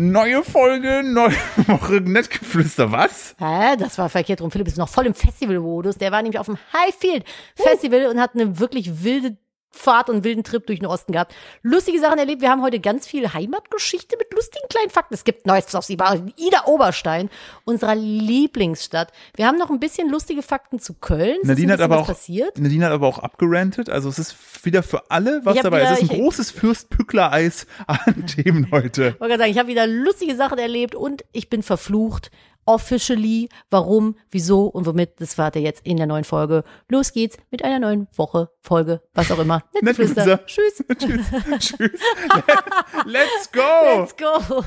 Neue Folge, neue Woche Nettgeflüster. Was? Hä? Das war verkehrt rum. Philipp ist noch voll im Festival-Modus. Der war nämlich auf dem Highfield Festival und hat eine wirklich wilde Fahrt und wilden Trip durch den Osten gehabt. Lustige Sachen erlebt. Wir haben heute ganz viel Heimatgeschichte mit lustigen kleinen Fakten. Es gibt Neues auf Sie Ida Oberstein, unserer Lieblingsstadt. Wir haben noch ein bisschen lustige Fakten zu Köln. Es Nadine hat aber auch passiert. Nadine hat aber auch abgerantet. Also es ist wieder für alle was dabei. wieder- es ist ein ich- großes Fürstpückler-Eis an Themen heute. Ich wollte gerade sagen, ich habe wieder lustige Sachen erlebt und ich bin verflucht. Officially. Warum, wieso und womit, das warte jetzt in der neuen Folge. Los geht's mit einer neuen Woche, Folge, was auch immer. Nettgeflüster. Tschüss. Tschüss. Tschüss. Let's go. Let's go.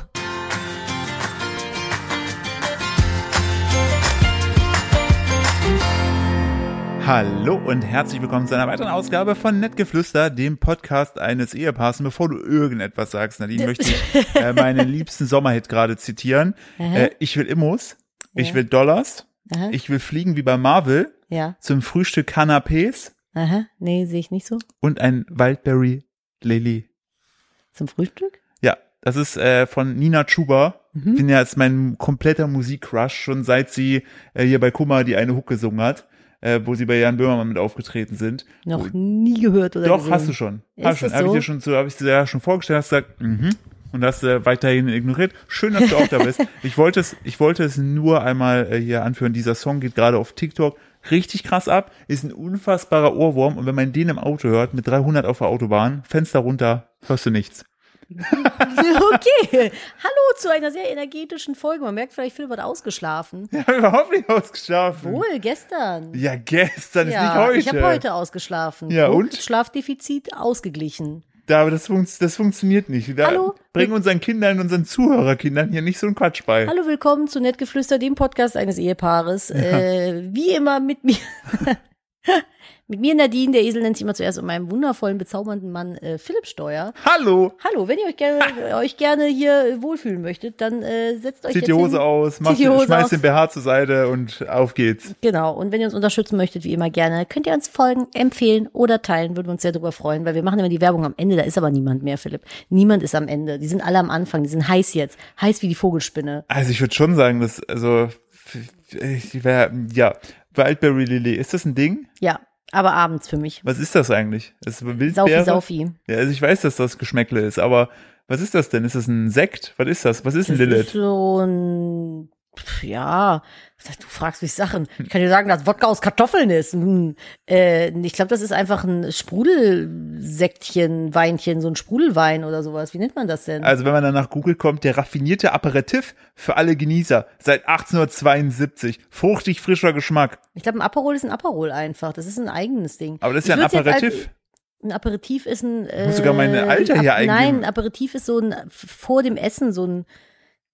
Hallo und herzlich willkommen zu einer weiteren Ausgabe von Nettgeflüster, dem Podcast eines Ehepaars. Und bevor du irgendetwas sagst, Nadine, möchte ich äh, meinen liebsten Sommerhit gerade zitieren. Äh, ich will Immos, ich Ja. will Dollars, Aha. ich will fliegen wie bei Marvel, Ja. zum Frühstück Canapés Aha. Nee, sehe ich nicht so. und ein Wildberry Lily. Zum Frühstück? Ja, das ist äh, von Nina Chuba. Mhm. Bin ja ist mein kompletter Musikcrush, schon seit sie äh, hier bei Kummer die eine Hook gesungen hat, äh, wo sie bei Jan Böhmermann mit aufgetreten sind. Noch nie gehört oder Doch, gesehen. hast du schon. Ist Hast schon. Habe ich so? dir schon so, habe ich dir ja schon vorgestellt, hast gesagt, mhm. Und hast äh, weiterhin ignoriert. Schön, dass du auch da bist. Ich wollte es, ich wollte es nur einmal äh, hier anführen. Dieser Song geht gerade auf TikTok richtig krass ab, ist ein unfassbarer Ohrwurm. Und wenn man den im Auto hört, mit 300 auf der Autobahn, Fenster runter, hörst du nichts. Okay. Hallo zu einer sehr energetischen Folge. Man merkt vielleicht, Philipp hat ausgeschlafen. Habe überhaupt nicht ausgeschlafen. Wohl, gestern. Ja, gestern ist nicht Ja, heute. ich habe heute ausgeschlafen. Ja, Guck, und? Schlafdefizit ausgeglichen. Da, aber das, funkt, das funktioniert nicht. Da, Hallo? Bring unseren Kindern, unseren Zuhörerkindern hier nicht so einen Quatsch bei. Hallo, willkommen zu Nettgeflüster, dem Podcast eines Ehepaares. Äh, wie immer mit mir. mit mir Nadine, der Esel nennt sich immer zuerst, und meinem wundervollen, bezaubernden Mann äh, Philipp Steuer. Hallo. Hallo, wenn ihr euch gerne, euch gerne hier wohlfühlen möchtet, dann äh, setzt euch Zieht jetzt die Hose hin. aus, macht, die Hose schmeißt aus. den BH zur Seite und auf geht's. Genau, und wenn ihr uns unterstützen möchtet, wie immer gerne, könnt ihr uns folgen, empfehlen oder teilen, würden wir uns sehr darüber freuen, weil wir machen immer die Werbung am Ende, da ist aber niemand mehr, Philipp. Niemand ist am Ende, die sind alle am Anfang, die sind heiß jetzt, heiß wie die Vogelspinne. Also ich würde schon sagen, dass, also, ich wär, ja, Wildberry Lily, ist das ein Ding? Ja, aber abends für mich. Was ist das eigentlich? Ist Wildbeere? Saufi, Saufi. Ja, also ich weiß, dass das Geschmäckle ist, aber was ist das denn? Ist das ein Sekt? Was ist das? Was ist ein Das ist Lilith? so ein, ja, du fragst mich Sachen. Ich kann dir sagen, dass Wodka aus Kartoffeln ist. Hm. Äh, ich glaube, das ist einfach ein Sprudelsektchen, Weinchen, so ein Sprudelwein oder sowas. Wie nennt man das denn? Also wenn man dann nach Google kommt, der raffinierte Aperitif für alle Genießer seit 1872. Fruchtig frischer Geschmack. Ich glaube, ein Aperol ist ein Aperol einfach. Das ist ein eigenes Ding. Aber das ist Ich ja ein Aperitif. Ein Aperitif ist ein. Äh, muss sogar mein Alter hier Ap- Nein, ein Aperitif ist so ein vor dem Essen so ein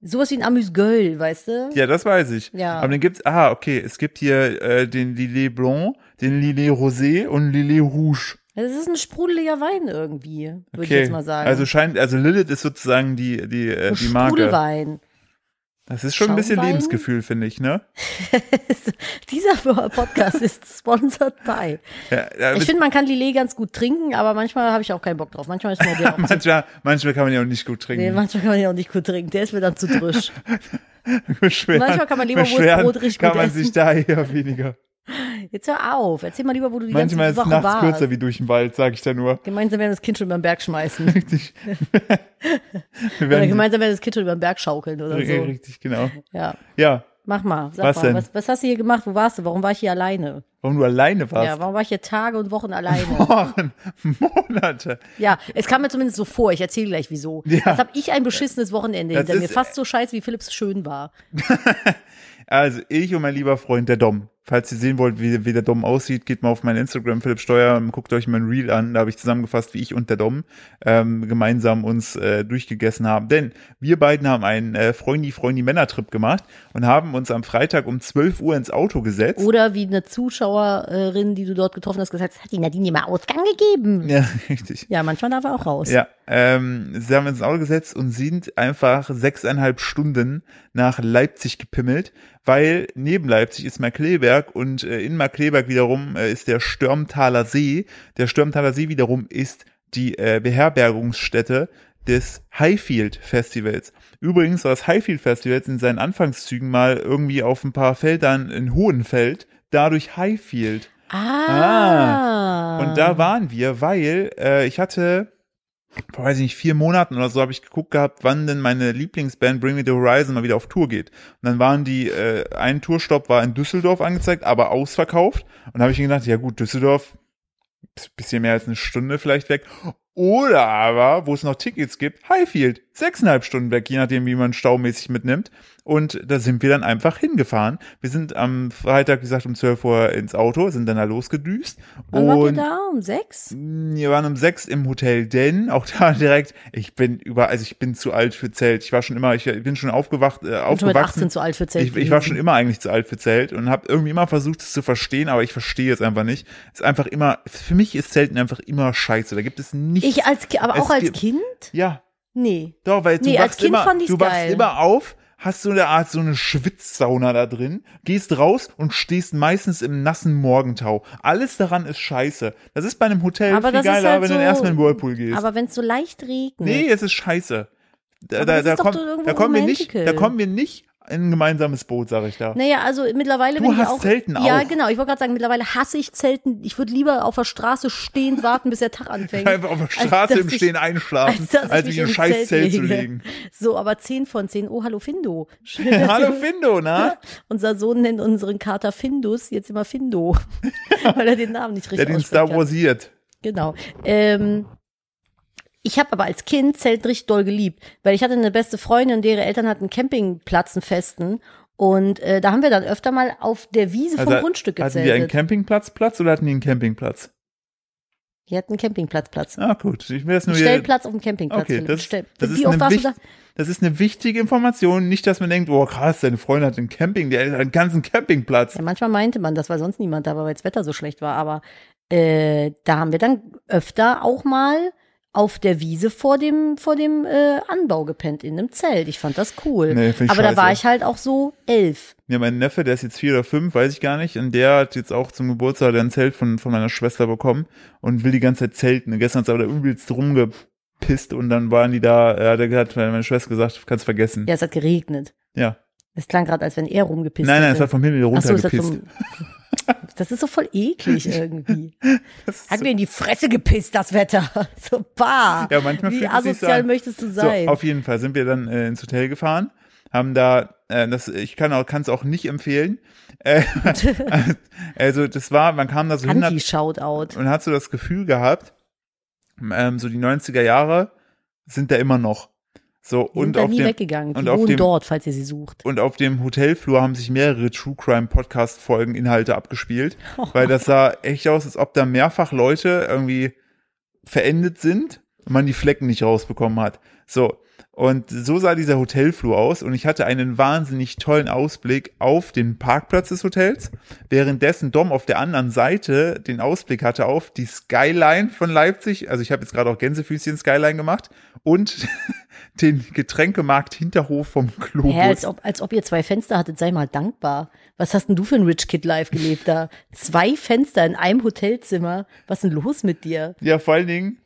sowas wie ein Amüsgöl, weißt du? Ja, das weiß ich. Ja. Aber dann gibt's, ah, okay, es gibt hier äh, den Lillet Blanc, den Lillet Rosé und Lillet Rouge. Das ist ein sprudeliger Wein irgendwie, würde ich Okay. jetzt mal sagen. Also scheint, also Lilith ist sozusagen die, die, äh, die Marke. Sprudelwein. Das ist schon ein bisschen? Lebensgefühl, finde ich, ne? Dieser Podcast ist sponsored by. Ja, ja, Ich finde, man kann Lillet ganz gut trinken, aber manchmal habe ich auch keinen Bock drauf. Manchmal ist der auch manchmal, manchmal kann man ja auch nicht gut nee, trinken. manchmal kann man ja auch nicht gut trinken. Der ist mir dann zu drisch. Manchmal kann man beschweren Brot richtig kann gut man essen. sich da eher weniger. Jetzt hör auf. Erzähl mal lieber, wo du die Manchmal ist ganze es Woche nachts warst. kürzer wie durch den Wald, sag ich da nur. Gemeinsam werden wir das Kind schon über den Berg schmeißen. Wir Oder gemeinsam werden das Kind schon über den Berg schaukeln oder so. Richtig, genau. Ja, Ja, mach mal. Sag Was mal, denn? Was, was hast du hier gemacht? Wo warst du? Warum war ich hier alleine? warum du alleine warst. Ja, warum war ich hier Tage und Wochen alleine? Wochen, Monate. ja, es kam mir zumindest so vor. Ich erzähle gleich wieso. Ja. Das habe ich ein beschissenes Wochenende Das hinter mir. Fast so scheiße, wie Philipps schön war. Also ich und mein lieber Freund, der Dom. Falls ihr sehen wollt, wie, wie der Dom aussieht, geht mal auf mein Instagram, Philipp Steuer, und guckt euch mein Reel an. Da habe ich zusammengefasst, wie ich und der Dom ähm, gemeinsam uns äh, durchgegessen haben. Denn wir beiden haben einen äh, Freundy-Freundy-Männertrip gemacht und haben uns am Freitag um 12 Uhr ins Auto gesetzt. Oder wie eine Zuschauerin, die du dort getroffen hast, gesagt hat, hat die Nadine mal Ausgang gegeben? Ja, richtig. Ja, manchmal darf er auch raus. Ja, ähm, sie haben uns ins Auto gesetzt und sind einfach sechseinhalb Stunden nach Leipzig gepimmelt, weil neben Leipzig ist Markleberg und äh, in Markleberg wiederum äh, ist der Störmtaler See. Der Störmtaler See wiederum ist die äh, Beherbergungsstätte des Highfield Festivals. Übrigens war das Highfield Festivals in seinen Anfangszügen mal irgendwie auf ein paar Feldern in Hohenfeld, dadurch Highfield. Ah. Und da waren wir, weil äh, ich hatte, vor, weiß ich nicht, vier Monaten oder so habe ich geguckt gehabt, wann denn meine Lieblingsband Bring Me the Horizon mal wieder auf Tour geht. Und dann waren die, äh, ein Tourstopp war in Düsseldorf angezeigt, aber ausverkauft. Und habe ich mir gedacht, ja gut, Düsseldorf, bisschen mehr als eine Stunde vielleicht weg. Oder aber, wo es noch Tickets gibt, Highfield, sechseinhalb Stunden weg, je nachdem, wie man staumäßig mitnimmt. Und da sind wir dann einfach hingefahren. Wir sind am Freitag, wie gesagt, um 12 Uhr ins Auto, sind dann da losgedüst. Wann wart ihr und da? Um sechs? wir waren um sechs im Hotel, denn auch da direkt, ich bin über, also ich bin zu alt für Zelt. Ich war schon immer, ich bin schon aufgewacht, äh, schon mit aufgewachsen. 18 zu alt für Zelt. Ich, ich war schon immer eigentlich zu alt für Zelt und habe irgendwie immer versucht, es zu verstehen, aber ich verstehe es einfach nicht. Es ist einfach immer, für mich ist Zelten einfach immer scheiße. Da gibt es nichts. Ich als, aber Es auch als gibt- Kind? ja, Nee. doch, weil du Nee, als wachst Kind immer, du wachst geil. immer auf, hast so eine Art so eine Schwitzsauna da drin, gehst raus und stehst meistens im nassen Morgentau. Alles daran ist scheiße. Das ist bei einem Hotel Aber viel geiler, halt wenn du so- erstmal in den Whirlpool gehst. Aber wenn es so leicht regnet. nee, es ist scheiße. Da, da, da, kommt, da kommen wir nicht, da kommen wir nicht ein gemeinsames Boot, sag ich da. Naja, also mittlerweile Du bin ich hast auch. Zelten Ja, auch. genau. Ich wollte gerade sagen, mittlerweile hasse ich Zelten. Ich würde lieber auf der Straße stehen, warten, bis der Tag anfängt. Einfach auf der Straße im ich- Stehen einschlafen, als ich als mich in ein scheiß Zelt zu lege. legen. So, aber 10 von 10. Oh, hallo Findo. Hallo Findo, na? Unser Sohn nennt unseren Kater Findus jetzt immer Findo, weil er den Namen nicht Der richtig den aussprechen Star kann. Warsiert. Genau. Ähm, ich habe aber als Kind Zelten richtig doll geliebt, weil ich hatte eine beste Freundin, deren Eltern hatten einen Campingplatz, einen festen. Und äh, da haben wir dann öfter mal auf der Wiese vom Also, Grundstück Hatten die einen gezeltet. Campingplatzplatz oder hatten die einen Campingplatz? Die hatten einen Campingplatzplatz. Ah, gut. Ich will das Einen nur hier. Stellplatz auf dem Campingplatz. Okay, Philipp. das, Stell- das, ist eine da? das ist eine wichtige Information. Nicht, dass man denkt, oh krass, deine Freundin hat einen Camping, der hat einen ganzen Campingplatz. Ja, manchmal meinte man das, weil sonst niemand da war, weil das Wetter so schlecht war. Aber äh, da haben wir dann öfter auch mal auf der Wiese vor dem, vor dem äh, Anbau gepennt, in einem Zelt. Ich fand das cool. Nee, Aber da scheiße. war ich halt auch so elf. Ja, mein Neffe, der ist jetzt vier oder fünf, weiß ich gar nicht. Und der hat jetzt auch zum Geburtstag ein Zelt von, von meiner Schwester bekommen und will die ganze Zeit zelten. Und gestern hat er aber da übelst rumgepisst und dann waren die da, er hat er meine Schwester gesagt, kannst vergessen. Ja, es hat geregnet. Ja. Es klang gerade, als wenn er rumgepisst Nein, nein, es hätte. hat vom Himmel so, es runtergepisst. vom- Das ist so voll eklig irgendwie. Hat so- mir in die Fresse gepisst, das Wetter. So, bah. Ja, manchmal Wie es so asozial an. möchtest du sein? So, auf jeden Fall sind wir dann äh, ins Hotel gefahren, haben da, äh, das, ich kann auch, kann es auch nicht empfehlen. Äh, also das war, man kam da so hin Anti-Shoutout. und hat so das Gefühl gehabt, ähm, so die 90er Jahre sind da immer noch. So und auf nie dem weggegangen. Die und auf dem- dort, falls ihr sie sucht. und auf dem Hotelflur haben sich mehrere True Crime Podcast Folgen Inhalte abgespielt, weil das sah echt aus, als ob da mehrfach Leute irgendwie verendet sind und man die Flecken nicht rausbekommen hat. So. Und so sah dieser Hotelflur aus und ich hatte einen wahnsinnig tollen Ausblick auf den Parkplatz des Hotels, währenddessen Dom auf der anderen Seite den Ausblick hatte auf die Skyline von Leipzig. Also ich habe jetzt gerade auch Gänsefüßchen Skyline gemacht und den Getränkemarkt Hinterhof vom Globus. Hä, als ob, als ob ihr zwei Fenster hattet, sei mal dankbar. Was hast denn du für ein Rich Kid Life gelebt da? Zwei Fenster in einem Hotelzimmer. Was ist denn los mit dir? Ja, vor allen Dingen,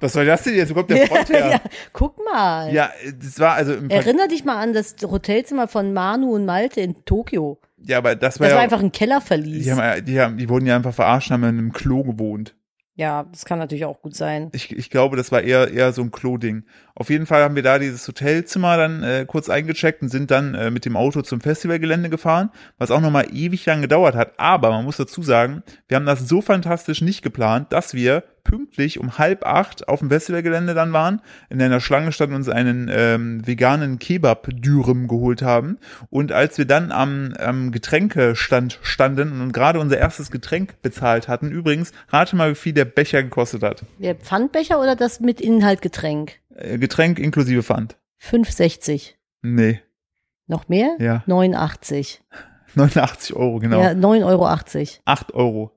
was soll das denn jetzt? Wo kommt der Front her? ja, guck mal. ja, das war also im Erinner dich mal an das Hotelzimmer von Manu und Malte in Tokio. ja, aber das war Das ja war einfach ein Kellerverlies. die, haben, die, haben, die wurden ja einfach verarscht, haben in einem Klo gewohnt. Ja, das kann natürlich auch gut sein. Ich, ich glaube, das war eher eher so ein Klo-Ding. Auf jeden Fall haben wir da dieses Hotelzimmer dann äh, kurz eingecheckt und sind dann äh, mit dem Auto zum Festivalgelände gefahren, was auch nochmal ewig lang gedauert hat. Aber man muss dazu sagen, wir haben das so fantastisch nicht geplant, dass wir pünktlich um halb acht auf dem Festivalgelände dann waren, in einer Schlange standen und uns einen ähm, veganen Kebab-Dürüm geholt haben. Und als wir dann am, am Getränkestand standen und gerade unser erstes Getränk bezahlt hatten, übrigens, rate mal, wie viel der Becher gekostet hat. Der Pfandbecher oder das mit Inhalt Getränk? Äh, Getränk inklusive Pfand. 5,60. Nee, Noch mehr? Ja. 89. 89 Euro, genau. Ja, 9,80 Euro. 8 Euro.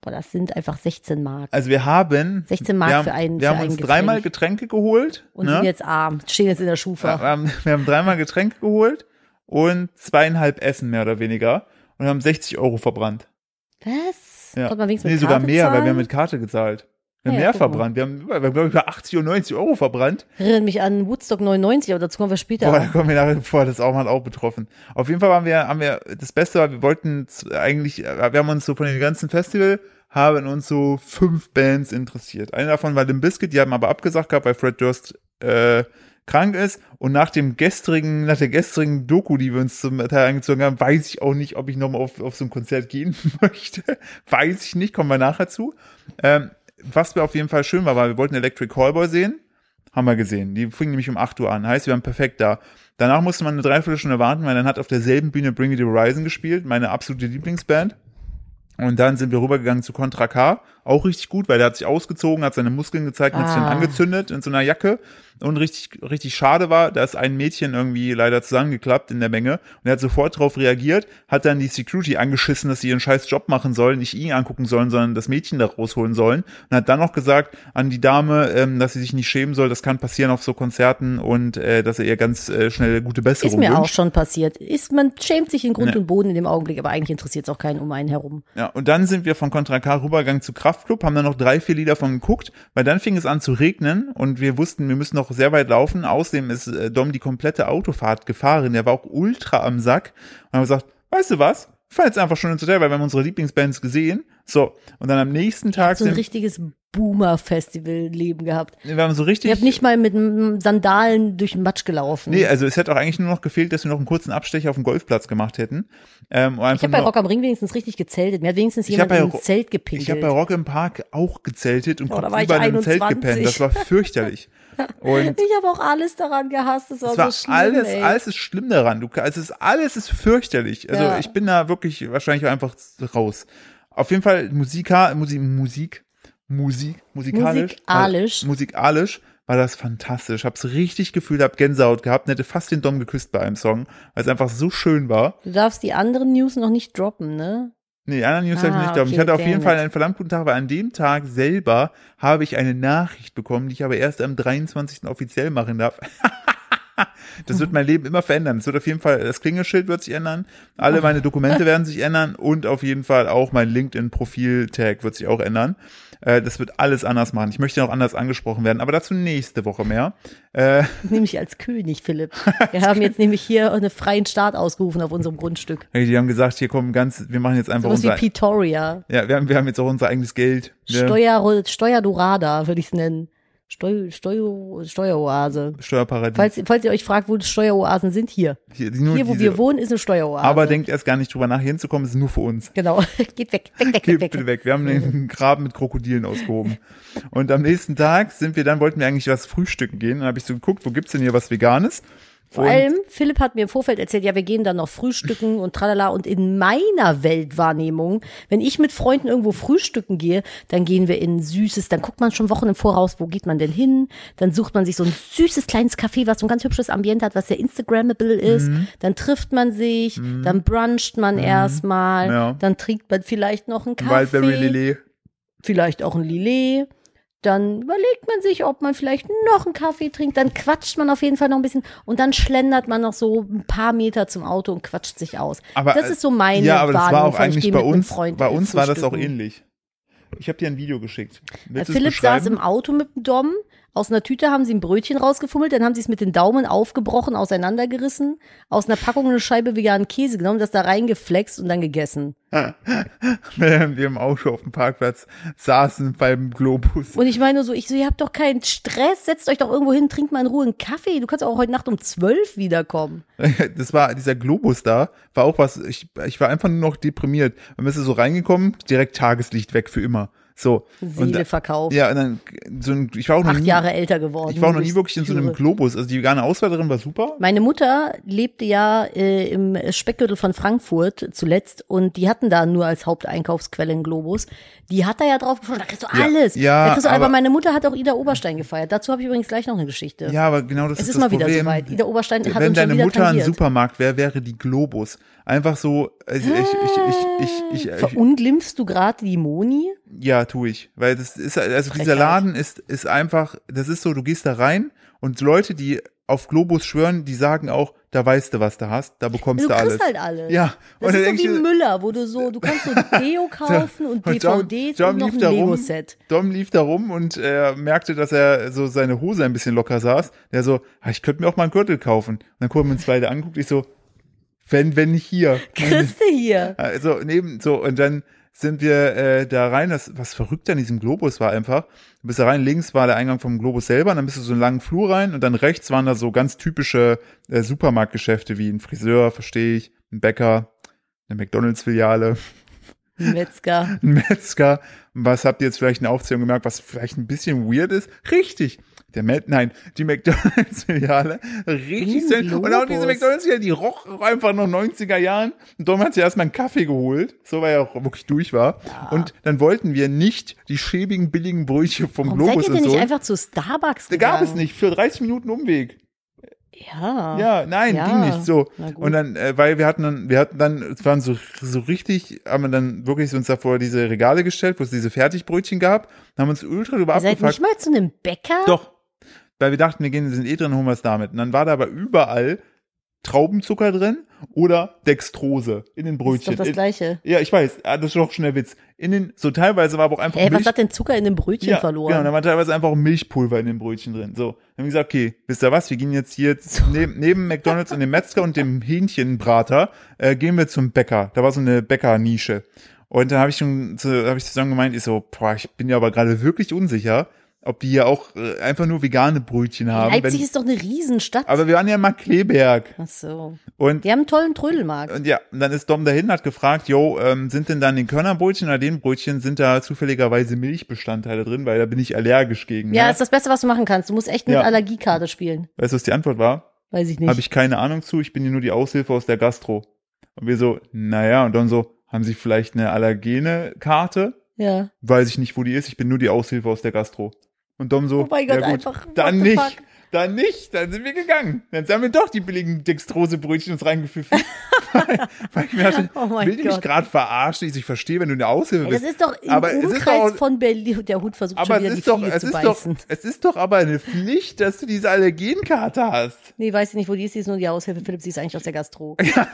Boah, das sind einfach 16 Mark. Also wir haben 16 Mark wir haben, für einen- wir für haben ein uns Getränk. dreimal Getränke geholt. Und ne? sind jetzt arm. Stehen jetzt in der wir, Schufa. haben, wir haben dreimal Getränke geholt und zweieinhalb Essen mehr oder weniger und haben 60 Euro verbrannt. Was? Ja. Konnte man wenigstens Nee, mit sogar Karte mehr, weil wir zahlen? haben mit Karte gezahlt. Wir haben Ja, mehr verbrannt. Wir haben, wir haben glaube ich, über 80 und 90 Euro verbrannt. Erinnert mich an Woodstock 99, aber dazu kommen wir später. Boah, da kommen wir nachher vor, das auch mal auch betroffen. Auf jeden Fall waren wir, haben wir, das Beste war, wir wollten eigentlich, äh, wir haben uns so von dem ganzen Festival, haben uns so fünf Bands interessiert. Eine davon war Limp Bizkit, die haben aber abgesagt gehabt, weil Fred Durst äh, krank ist. Und nach dem gestrigen, nach der gestrigen Doku, die wir uns zum Teil angezogen haben, weiß ich auch nicht, ob ich nochmal auf, auf so ein Konzert gehen möchte. weiß ich nicht, kommen wir nachher zu. Ähm, was wir auf jeden Fall schön war, war, wir wollten Electric Callboy sehen. Haben wir gesehen. Die fingen nämlich um 8 Uhr an. Heißt, wir waren perfekt da. Danach musste man eine Dreiviertelstunde warten, weil dann hat auf derselben Bühne Bring Me the Horizon gespielt, meine absolute Lieblingsband. Und dann sind wir rübergegangen zu Contra K. Auch richtig gut, weil der hat sich ausgezogen, hat seine Muskeln gezeigt, hat sich dann Ah. angezündet in so einer Jacke. Und richtig, richtig schade war, da ist ein Mädchen irgendwie leider zusammengeklappt in der Menge. Und er hat sofort darauf reagiert, hat dann die Security angeschissen, dass sie ihren scheiß Job machen sollen, nicht ihn angucken sollen, sondern das Mädchen da rausholen sollen. Und hat dann noch gesagt an die Dame, ähm, dass sie sich nicht schämen soll, das kann passieren auf so Konzerten und äh, dass er ihr ganz äh, schnell gute Besserung Ist mir auch wünscht. schon passiert. Ist, man schämt sich in Grund Ja. und Boden in dem Augenblick, aber eigentlich interessiert es auch keinen um einen herum. Ja, und dann sind wir von Contra K rübergegangen zu Kraftklub, haben dann noch drei, vier Lieder von geguckt, weil dann fing es an zu regnen und wir wussten, wir müssen noch sehr weit laufen. Außerdem ist äh, Dom die komplette Autofahrt gefahren, der war auch ultra am Sack und haben gesagt, weißt du was? Wir fahren jetzt einfach schon ins Hotel, weil wir haben unsere Lieblingsbands gesehen. So, und dann am nächsten Tag So ein richtiges Boomer-Festival-Leben gehabt. wir haben so richtig Ihr habt nicht mal mit Sandalen durch den Matsch gelaufen. Nee, also es hätte auch eigentlich nur noch gefehlt, dass wir noch einen kurzen Abstecher auf dem Golfplatz gemacht hätten. Ähm, ich habe bei Rock am Ring wenigstens richtig gezeltet. Mir hat wenigstens Ich jemand Ro- Zelt Ich gepinkelt. habe bei Rock im Park auch gezeltet und Oh, ich über einem Zelt 21. gepennt. Das war fürchterlich. Und ich habe auch alles daran gehasst. Das war, es war so schlimm, alles, ey. alles ist schlimm daran. Du, also es ist, alles ist fürchterlich. Also Ja. ich bin da wirklich wahrscheinlich einfach raus. Auf jeden Fall Musika, Musik, Musik, Musik, musikalisch. Musikalisch. War, musikalisch war das fantastisch. Hab's richtig gefühlt, hab Gänsehaut gehabt und hätte fast den Dom geküsst bei einem Song, weil es einfach so schön war. Du darfst die anderen News noch nicht droppen, ne? Nee, die anderen News habe ich Ah, nicht. Ich okay, hatte auf jeden Fall einen verdammt guten Tag, weil an dem Tag selber habe ich eine Nachricht bekommen, die ich aber erst am 23. offiziell machen darf. Das wird mein Leben immer verändern. Es wird auf jeden Fall, das Klingelschild wird sich ändern, alle meine Dokumente werden sich ändern und auf jeden Fall auch mein LinkedIn-Profil-Tag wird sich auch ändern. Äh, Das wird alles anders machen. Ich möchte noch anders angesprochen werden, aber dazu nächste Woche mehr. Äh, Nämlich als König, Philipp. Wir haben jetzt nämlich hier einen freien Start ausgerufen auf unserem Grundstück. Die haben gesagt, hier kommen ganz, wir machen jetzt einfach wie unser, Pretoria. ja, wir haben, wir haben jetzt auch unser eigenes Geld. Steuer, Steuerdorada, würde ich es nennen. Steu, Steuer, Steueroase. Steuerparadies. Falls, falls ihr euch fragt, wo die Steueroasen sind, hier. Hier, Hier, wo diese- wir wohnen, ist eine Steueroase. Aber denkt erst gar nicht drüber nach, hier hinzukommen, ist nur für uns. Genau. Geht weg, weg, weg, Geht weg, weg. weg. Wir haben den Graben mit Krokodilen ausgehoben. Und am nächsten Tag sind wir dann, wollten wir eigentlich was frühstücken gehen. Dann habe ich so geguckt, wo gibt's denn hier was Veganes? Vor Und- allem, Philipp hat mir im Vorfeld erzählt, ja, wir gehen dann noch frühstücken und tralala. Und in meiner Weltwahrnehmung, wenn ich mit Freunden irgendwo frühstücken gehe, dann gehen wir in Süßes, dann guckt man schon Wochen im Voraus, wo geht man denn hin? Dann sucht man sich so ein süßes kleines Café, was so ein ganz hübsches Ambiente hat, was sehr Instagrammable ist. Mhm. Dann trifft man sich, dann bruncht man erstmal, Ja. dann trinkt man vielleicht noch einen Kaffee Wildberry Lillet. vielleicht auch ein Lillet. Dann überlegt man sich, ob man vielleicht noch einen Kaffee trinkt. Dann quatscht man auf jeden Fall noch ein bisschen und dann schlendert man noch so ein paar Meter zum Auto und quatscht sich aus. Aber, das ist so meine Ja, aber das war auch eigentlich bei uns, bei uns war das auch ähnlich. Ich habe dir ein Video geschickt. Willst es Philipp saß im Auto mit dem Dom. Aus einer Tüte haben sie ein Brötchen rausgefummelt, dann haben sie es mit den Daumen aufgebrochen, auseinandergerissen, aus einer Packung eine Scheibe veganen Käse genommen, das da reingeflext und dann gegessen. Während wir im Auto auf dem Parkplatz saßen beim Globus. Und ich meine nur so, ich so, ihr habt doch keinen Stress, setzt euch doch irgendwo hin, trinkt mal in Ruhe einen Kaffee. Du kannst auch heute Nacht um zwölf wiederkommen. Das war dieser Globus da, war auch was, ich, ich war einfach nur noch deprimiert. Man ist so reingekommen, direkt Tageslicht weg für immer. So. Seele und, verkauft. ja, und dann, so ein, ich war auch noch Acht nie, Jahre älter geworden. ich war auch noch nie wirklich in so einem. Globus. Also die vegane Auswahl darin war super. Meine Mutter lebte ja äh, im Speckgürtel von Frankfurt zuletzt und die hatten da nur als Haupteinkaufsquelle einen Globus. Die hat da ja drauf geschaut, da kriegst du Ja, alles. ja, da kriegst du, aber, aber- meine Mutter hat auch Ida Oberstein gefeiert. Dazu habe ich übrigens gleich noch eine Geschichte. Ja, aber genau das es ist ist das mal wieder Problem. soweit. Ida Oberstein hat Wenn uns deine wieder Mutter ein tangiert. Supermarkt wäre, wäre die Globus. Einfach so, also ich, ich, ich, ich, ich, ich, Verunglimpfst du gerade die Moni? ja, tu ich. Weil das ist, also dieser. Laden ist, ist einfach, das ist so, du gehst da rein und Leute, die auf Globus schwören, die sagen auch, da weißt du, was du hast, da bekommst Du du, kriegst alles. halt alles. Ja, Das dann ist so wie ich- Müller, wo du so, du kannst so Deo kaufen und Und DVDs Dom und noch lief ein. Lego-Set. Dom lief da rum und äh, merkte, dass er so seine Hose ein bisschen locker saß. Der so, ah, ich könnte mir auch mal einen Gürtel kaufen. Und dann gucken wir uns beide anguckt, ich so, wenn, wenn nicht hier. Kriegst du hier. Also neben so und dann sind wir äh, da rein. Das was verrückt an diesem Globus war einfach. Du bist da rein. Links war der Eingang vom Globus selber. Und dann bist du so einen langen Flur rein und dann rechts waren da so ganz typische äh, Supermarktgeschäfte wie ein Friseur, verstehe ich, ein Bäcker, eine McDonalds-Filiale, Metzger. ein Metzger. Was habt ihr jetzt vielleicht in der Aufzählung gemerkt, was vielleicht ein bisschen weird ist? Richtig. Der Met, nein, die McDonalds-Filiale. Richtig. selten. Und auch diese. McDonalds-Filiale, die roch einfach noch 90er Jahren. Und Dom hat sich erstmal einen Kaffee geholt. So, weil er auch wirklich durch war. Und dann wollten wir nicht die schäbigen, billigen Brötchen vom Warum seid Globus ihr und denn nicht so. einfach zu Starbucks Da gegangen? gab es nicht. Für 30 Minuten Umweg. Ja. Ja, nein, Ja. ging nicht so. Und dann, äh, weil wir hatten dann, wir hatten dann, es waren so, so richtig, haben wir dann wirklich uns davor diese Regale gestellt, wo es diese Fertigbrötchen gab, haben uns ultra drüber Ihr seid nicht mal zu einem Bäcker? Doch. Weil wir dachten, wir gehen, sind eh drin, holen wir es damit. Und dann war da aber überall Traubenzucker drin oder Dextrose in den Ist doch Brötchen. das In- Gleiche. ja, ich weiß, ah, das ist doch schon der Witz. In den, so teilweise war aber auch einfach Ey, was Milch. hat denn Zucker in dem Brötchen ja, verloren? Genau, da war teilweise einfach auch Milchpulver in den Brötchen drin. So, dann haben wir gesagt, okay, wisst ihr was, wir gehen jetzt hier neben, neben McDonalds und dem Metzger und dem Hähnchenbrater, äh, gehen wir zum Bäcker. Da war so eine Bäckernische. Und dann habe ich schon, habe ich zusammen gemeint, ich so, boah, ich bin ja aber gerade wirklich unsicher, ob die hier auch äh, einfach nur vegane Brötchen haben. Leipzig wenn, ist doch eine Riesenstadt. aber wir waren ja in Markleberg. Ach so. Und Die haben einen tollen Trödelmarkt. und ja, und dann ist Dom dahin, hat gefragt, yo, ähm, sind denn dann den Körnerbrötchen oder den Brötchen, sind da zufälligerweise Milchbestandteile drin, weil da bin ich allergisch gegen. Ja, ne? ist das Beste, was du machen kannst. Du musst echt mit Ja. Allergiekarte spielen. Weißt du, was die Antwort war? Weiß ich nicht. Habe ich keine Ahnung zu, ich bin hier nur die Aushilfe aus der Gastro. Und wir so, naja, und dann so, haben Sie vielleicht eine Allergene-Karte? ja. Weiß ich nicht, wo die ist, ich bin nur die Aushilfe aus der Gastro. Und Dom so, Oh mein Gott, ja gut, einfach, dann nicht, fuck? Dann nicht, dann sind wir gegangen. Dann haben wir doch die billigen Dextrose-Brötchen uns reingepfiffen. weil, weil ich mir dachte, Oh will mich Gott. gerade verarschen? Ich, ich verstehe, wenn du eine Aushilfe Ey, das bist. ist doch im Aber Umkreis doch- von Berlin. Der Hund versucht aber schon wieder es die ist doch, es zu ist doch, beißen. es ist doch aber eine Pflicht, dass du diese Allergenkarte hast. Nee, weiß ich nicht, wo die ist. Die ist nur die Aushilfe. Philipp, sie ist eigentlich aus der Gastro. Ja,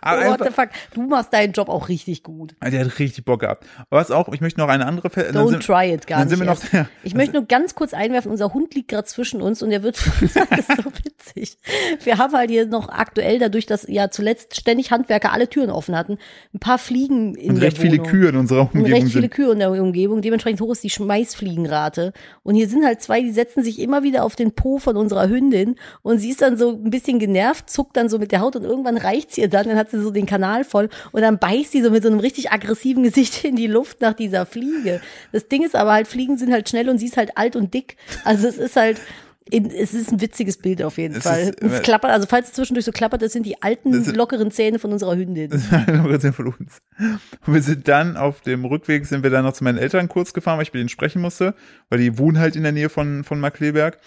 aber Oh, what the fuck. Du machst deinen Job auch richtig gut. der hat richtig Bock gehabt. Aber was auch, ich möchte noch eine andere, Fe- Don't sind- try it, gar nicht. noch- ja, ich möchte nur ganz kurz einwerfen, unser Hund liegt gerade zwischen uns und der wird, das ist so witzig. Wir haben halt hier noch aktuell, dadurch, dass ja zuletzt ständig Handwerker alle Türen offen hatten, ein paar Fliegen in und der recht viele Wohnung. Kühe in unserer Und Umgebung recht viele sind. Kühe in der Umgebung. Dementsprechend hoch ist die Schmeißfliegenrate. Und hier sind halt zwei, die setzen sich immer wieder auf den Po von unserer Hündin. Und sie ist dann so ein bisschen genervt, zuckt dann so mit der Haut und irgendwann reicht's ihr dann. Dann hat sie so den Kanal voll. Und dann beißt sie so mit so einem richtig aggressiven Gesicht in die Luft nach dieser Fliege. Das Ding ist aber halt, Fliegen sind halt schnell und sie ist halt alt und dick. Also es ist halt, in, es ist ein witziges Bild auf jeden Es Fall. ist- es klappert, also falls es zwischendurch so klappert, das sind die alten, ist- lockeren Zähne von unserer Hündin. Rezension von uns. Und wir sind dann auf dem Rückweg, sind wir dann noch zu meinen Eltern kurz gefahren, weil ich mit denen sprechen musste, weil die wohnen halt in der Nähe von, von Markleberg.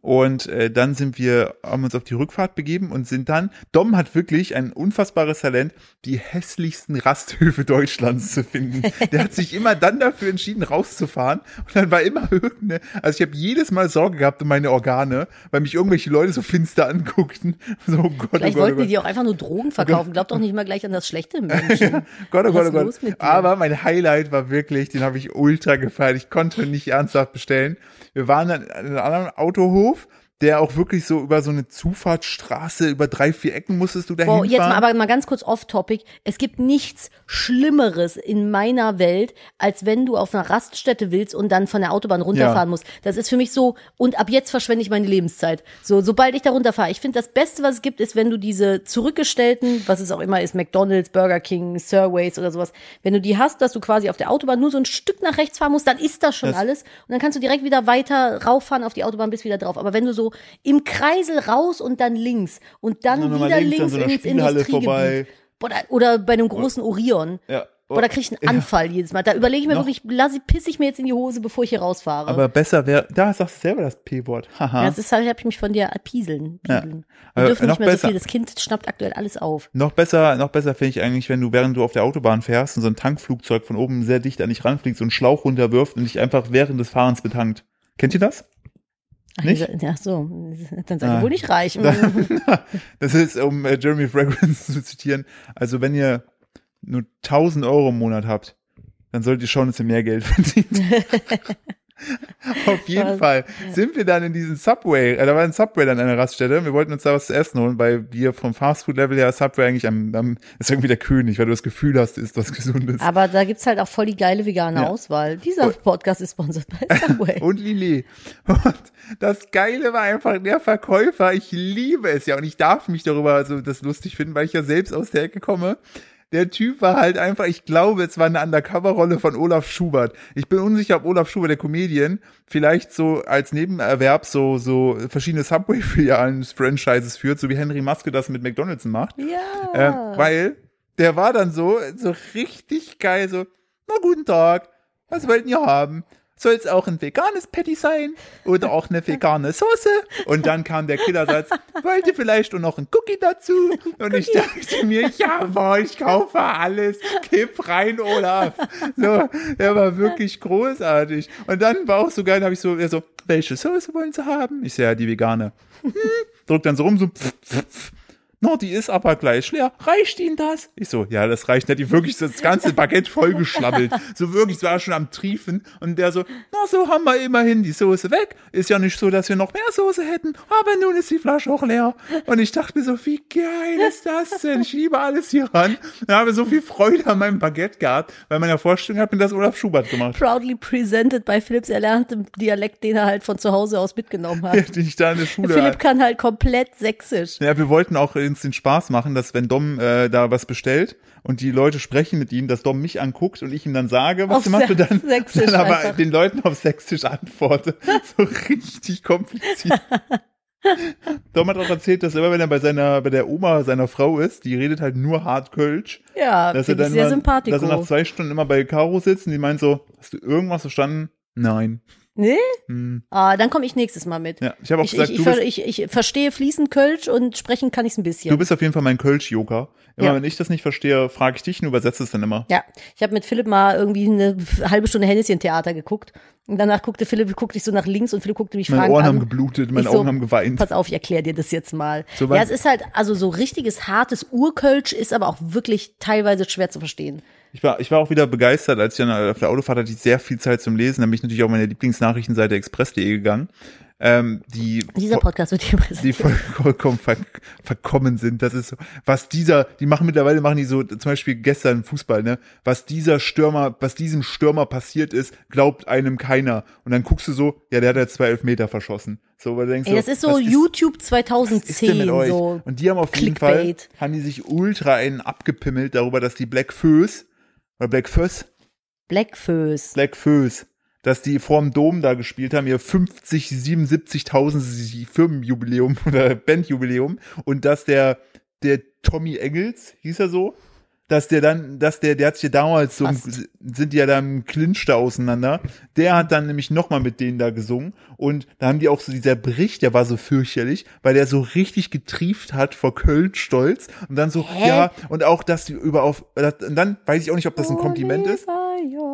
Und äh, dann sind wir, haben uns auf die Rückfahrt begeben und sind dann, Dom hat wirklich ein unfassbares Talent, die hässlichsten Rasthöfe Deutschlands zu finden. Der hat sich immer dann dafür entschieden, rauszufahren. Und dann war immer irgendeine, also ich habe jedes Mal Sorge gehabt um meine Organe, weil mich irgendwelche Leute so finster anguckten. So, oh Gott, oh Vielleicht Gott, oh wollten die Gott. dir auch einfach nur Drogen verkaufen. Glaubt doch nicht mal gleich an das schlechte Menschen. Gott, oh Was Gott, oh Gott. mit dir? Aber mein Highlight war wirklich, den habe ich ultra gefeiert. Ich konnte nicht ernsthaft bestellen. Wir waren dann in einem anderen Autohof, der auch wirklich so über so eine Zufahrtsstraße, über drei, vier Ecken musstest du da Boah, jetzt mal aber mal ganz kurz off-topic. Es gibt nichts Schlimmeres in meiner Welt, als wenn du auf einer Raststätte willst und dann von der Autobahn runterfahren Ja. musst. Das ist für mich so, und ab jetzt verschwende ich meine Lebenszeit. So, sobald ich da runterfahre. Ich finde, das Beste, was es gibt, ist, wenn du diese zurückgestellten, was es auch immer ist, McDonalds, Burger King, Surways oder sowas, wenn du die hast, dass du quasi auf der Autobahn nur so ein Stück nach rechts fahren musst, dann ist das schon Das- alles. Und dann kannst du direkt wieder weiter rauffahren auf die Autobahn, bis wieder drauf. Aber wenn du so im Kreisel raus und dann links und dann Und wieder links links, so ins Industriegebiet. da- oder bei einem großen Orion. Ja. Boah, da krieg ich einen Anfall jedes Mal. Da überlege ich mir Noch- wirklich, lass ich, piss ich mir jetzt in die Hose, bevor ich hier rausfahre. Aber besser wäre, da sagst du selber das P-Wort. Haha. ja, das ist halt, hab ich mich von dir pieseln. Ja. pieseln. Aber Wir dürfen noch nicht mehr so besser. viel. Das Kind schnappt aktuell alles auf. Noch besser, noch besser finde ich eigentlich, wenn du, während du auf der Autobahn fährst und so ein Tankflugzeug von oben sehr dicht an dich ranfliegt, so einen Schlauch runterwirft und dich einfach während des Fahrens betankt. Kennt ihr das? Ach, Nicht? Ja, so. Dann seid Ah. ihr wohl nicht reich. Das ist, um äh, Jeremy Fragrance zu zitieren, also wenn ihr nur 1000 Euro im Monat habt, dann solltet ihr schauen, dass ihr mehr Geld verdient. Auf jeden Was? Fall sind wir dann in diesen Subway, äh, da war ein Subway dann an einer Raststätte, wir wollten uns da was zu essen holen, weil wir vom Fastfood-Level her Subway eigentlich am, am, ist irgendwie der König, weil du das Gefühl hast, ist was Gesundes. Aber da gibt's halt auch voll die geile vegane Ja. Auswahl. Dieser Podcast ist sponsert bei Subway. und Lillet. Und das Geile war einfach der Verkäufer. Ich liebe es ja und ich darf mich darüber so das lustig finden, weil ich ja selbst aus der Ecke komme. Der Typ war halt einfach, ich glaube, es war eine Undercover-Rolle von Olaf Schubert. Ich bin unsicher, ob Olaf Schubert, der Comedian, vielleicht so als Nebenerwerb so, so verschiedene Subway-Filialen, Franchises führt, so wie Henry Maske das mit McDonalds macht. ja. Ähm, weil der war dann so, so richtig geil, so, na guten Tag, was wollten ihr haben? Soll es auch ein veganes Patty sein? Oder auch eine vegane Soße? Und dann kam der Killersatz, wollt ihr vielleicht auch noch ein Cookie dazu? Und ich dachte mir, ja, boah, ich kaufe alles, kipp rein, Olaf. So, der war wirklich großartig. Und dann war auch so geil, habe ich so, er so, welche Soße wollen Sie haben? Ich so, ja, die vegane. Hm, drückt dann so rum, so, pf, pf, pf. No, die ist aber gleich leer. Reicht Ihnen das? Ich so, ja, das reicht nicht. Die wirklich das ganze Baguette vollgeschlabbelt. So wirklich, es war schon am Triefen. Und der so, na, so haben wir immerhin die Soße weg. Ist ja nicht so, dass wir noch mehr Soße hätten. Aber nun ist die Flasche auch leer. Und ich dachte mir so, wie geil ist das denn? Ich liebe alles hier ran. Ich habe so viel Freude an meinem Baguette gehabt, weil meiner Vorstellung hat mir das Olaf Schubert gemacht. Proudly presented bei Philips erlerntem Dialekt, den er halt von zu Hause aus mitgenommen hat. Den ich da in der Schule Philipp kann halt komplett sächsisch. Ja, wir wollten auch uns den Spaß machen, dass wenn Dom äh, da was bestellt und die Leute sprechen mit ihm, dass Dom mich anguckt und ich ihm dann sage, was Auf sie macht und dann, Sächsisch dann aber einfach. den Leuten auf Sächsisch antworte. So richtig kompliziert. Dom hat auch erzählt, dass immer wenn er bei seiner, bei der Oma seiner Frau ist, die redet halt nur hart Kölsch, Ja, dass er dann sehr sympathisch. dass er nach zwei Stunden immer bei Caro sitzt und die meint so, hast du irgendwas verstanden? Nein. Nee? Hm. Ah, dann komme ich nächstes Mal mit. Ja, ich habe auch Ich, gesagt, ich, du ich, ich, ich verstehe fließend Kölsch und sprechen kann ich es ein bisschen. du bist auf jeden Fall mein Kölsch-Yoga. Immer Ja. wenn ich das nicht verstehe, frage ich dich und übersetze es dann immer. Ja, ich habe mit Philipp mal irgendwie eine halbe Stunde Hennessy-Theater geguckt. Und danach guckte Philipp, guckte ich so nach links und Philipp guckte mich Meine fragend Ohren an. haben geblutet, meine Ich so, Augen haben geweint. Pass auf, ich erkläre dir das jetzt mal. So, ja, es ist halt, also so richtiges, hartes Urkölsch ist aber auch wirklich teilweise schwer zu verstehen. Ich war, ich war auch wieder begeistert, als ich dann auf der Autofahrt hatte, ich sehr viel Zeit zum Lesen. Da bin ich natürlich auch auf meine Lieblingsnachrichtenseite express.de gegangen. Ähm, die, Dieser Podcast wird hier die voll, vollkommen ver, verkommen sind. Das ist so, was dieser, die machen mittlerweile, machen die so, zum Beispiel gestern Fußball, ne, was dieser Stürmer, was diesem Stürmer passiert ist, glaubt einem keiner. Und dann guckst du so, ja, der hat ja zwei Elfmeter verschossen. So, weil du denkst Ey, das ist so YouTube ist denn 2010, mit euch? so. Und die haben auf jeden Fall, Clickbait. haben die sich ultra einen abgepimmelt darüber, dass die Black Föß, oder Black Föß, Blackfoes. Black Föß, dass die vorm Dom da gespielt haben, ihr 50, 77.000 Firmenjubiläum oder Bandjubiläum. Und dass der, der Tommy Engels, hieß er so, dass der dann, dass der, der hat sich ja damals so, Fast. sind die ja da im Clinch da auseinander. Der hat dann nämlich nochmal mit denen da gesungen und da haben die auch so, dieser Bericht, der war so fürchterlich, weil der so richtig getrieft hat vor Köln stolz und dann so, Hä? ja, und auch, dass die über auf, und dann weiß ich auch nicht, ob das ein Kompliment ist.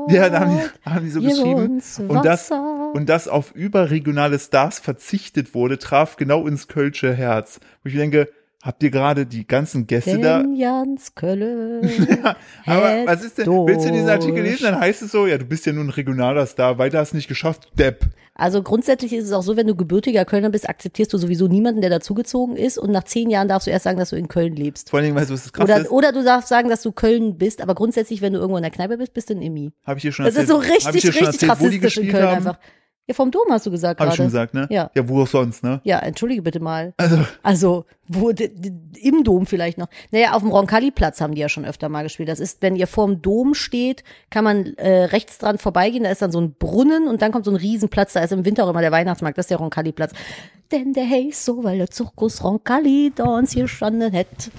Ja, da haben die, haben die so geschrieben. Und das, und das auf überregionale Stars verzichtet wurde, traf genau ins Kölsche Herz. Wo ich mir denke, habt ihr gerade die ganzen Gäste da? Denn Jans Kölle. Aber was ist denn, willst du diesen Artikel lesen? Dann heißt es so, ja, du bist ja nur ein regionaler Star, weiter hast du nicht geschafft, Depp. Also grundsätzlich ist es auch so, wenn du gebürtiger Kölner bist, akzeptierst du sowieso niemanden, der dazugezogen ist und nach zehn Jahren darfst du erst sagen, dass du in Köln lebst. Vor allen Dingen, weißt du, was das krass Oder, ist? oder du darfst sagen, dass du Köln bist, aber grundsätzlich, wenn du irgendwo in der Kneipe bist, bist du ein Immi. Habe ich dir schon Das ist erzählt? so richtig, richtig erzählt, rassistisch in Köln haben? einfach. Ja, vom Dom hast du gesagt Habe gerade. ich schon gesagt, ne? Ja. Ja, wo auch sonst, ne? Ja, entschuldige bitte mal. Also, Also, wo, d- d- im Dom vielleicht noch. Naja, auf dem Roncalli-Platz haben die ja schon öfter mal gespielt. Das ist, wenn ihr vorm Dom steht, kann man äh, rechts dran vorbeigehen, da ist dann so ein Brunnen und dann kommt so ein Riesenplatz, da ist im Winter auch immer der Weihnachtsmarkt, das ist der Roncalli-Platz. Denn der heißt so, weil der Zirkus Roncalli da uns hier standen hätte.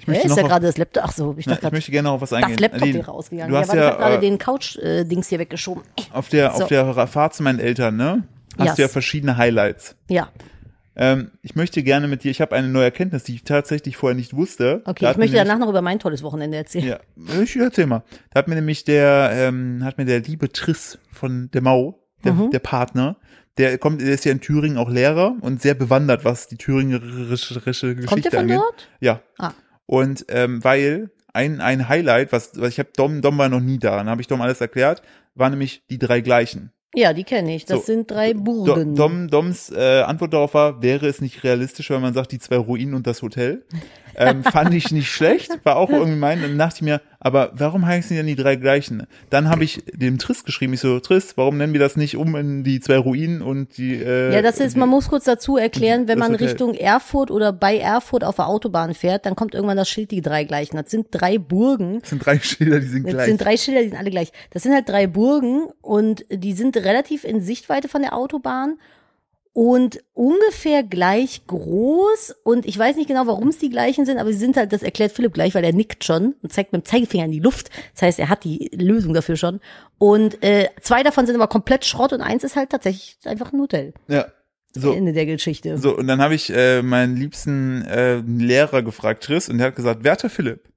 Ich Ja, möchte ist noch ja gerade das Laptop, ach so, ich na, dachte ich möchte gerne noch auf was das eingehen. Laptop Aline, hier rausgegangen. Du Ja, hast ich ja, habe gerade äh, den Couch-Dings hier weggeschoben. auf der, So. auf der Fahrt zu meinen Eltern, ne? Hast Yes. du ja verschiedene Highlights. Ja, Ähm, ich möchte gerne mit dir, ich habe eine neue Erkenntnis, die ich tatsächlich vorher nicht wusste. okay, Da ich möchte danach noch über mein tolles Wochenende erzählen. Ja, ich erzähl mal. Da hat mir nämlich der, ähm, hat mir der liebe Triss von der Mau, der, Mhm. der Partner, der kommt, der ist ja in Thüringen auch Lehrer und sehr bewandert, was die thüringerische Geschichte Kommt der von angeht. dort? Ja. Ah. Und ähm, weil ein, ein Highlight, was, was ich habe Dom, Dom war noch nie da, dann habe ich Dom alles erklärt, war nämlich die drei gleichen. Ja, die kenne ich. Das So, sind drei Burgen. Dom, Doms äh, Antwort darauf war, wäre es nicht realistisch, wenn man sagt, die zwei Ruinen und das Hotel. Ähm, fand ich nicht schlecht, war auch irgendwie mein. Dann dachte ich mir, aber warum heißen die denn die drei gleichen? Dann habe ich dem Triss geschrieben, ich so, Triss, warum nennen wir das nicht um in die zwei Ruinen und die äh, Ja, das ist, man muss kurz dazu erklären, wenn Das man. Richtung Erfurt oder bei Erfurt auf der Autobahn fährt, dann kommt irgendwann das Schild die drei gleichen. Das sind drei Burgen. das sind drei Schilder, die sind Das gleich. sind drei Schilder, die sind alle gleich. Das sind halt drei Burgen und die sind relativ in Sichtweite von der Autobahn und ungefähr gleich groß. Und ich weiß nicht genau, warum es die gleichen sind, aber sie sind halt, das erklärt Philipp gleich, weil er nickt schon und zeigt mit dem Zeigefinger in die Luft. Das heißt, er hat die Lösung dafür schon. Und äh, zwei davon sind aber komplett Schrott und eins ist halt tatsächlich einfach ein Hotel. ja. So, Ende der Geschichte. So, und dann habe ich äh, meinen liebsten äh, Lehrer gefragt, Triss, und der hat gesagt, werter Philipp,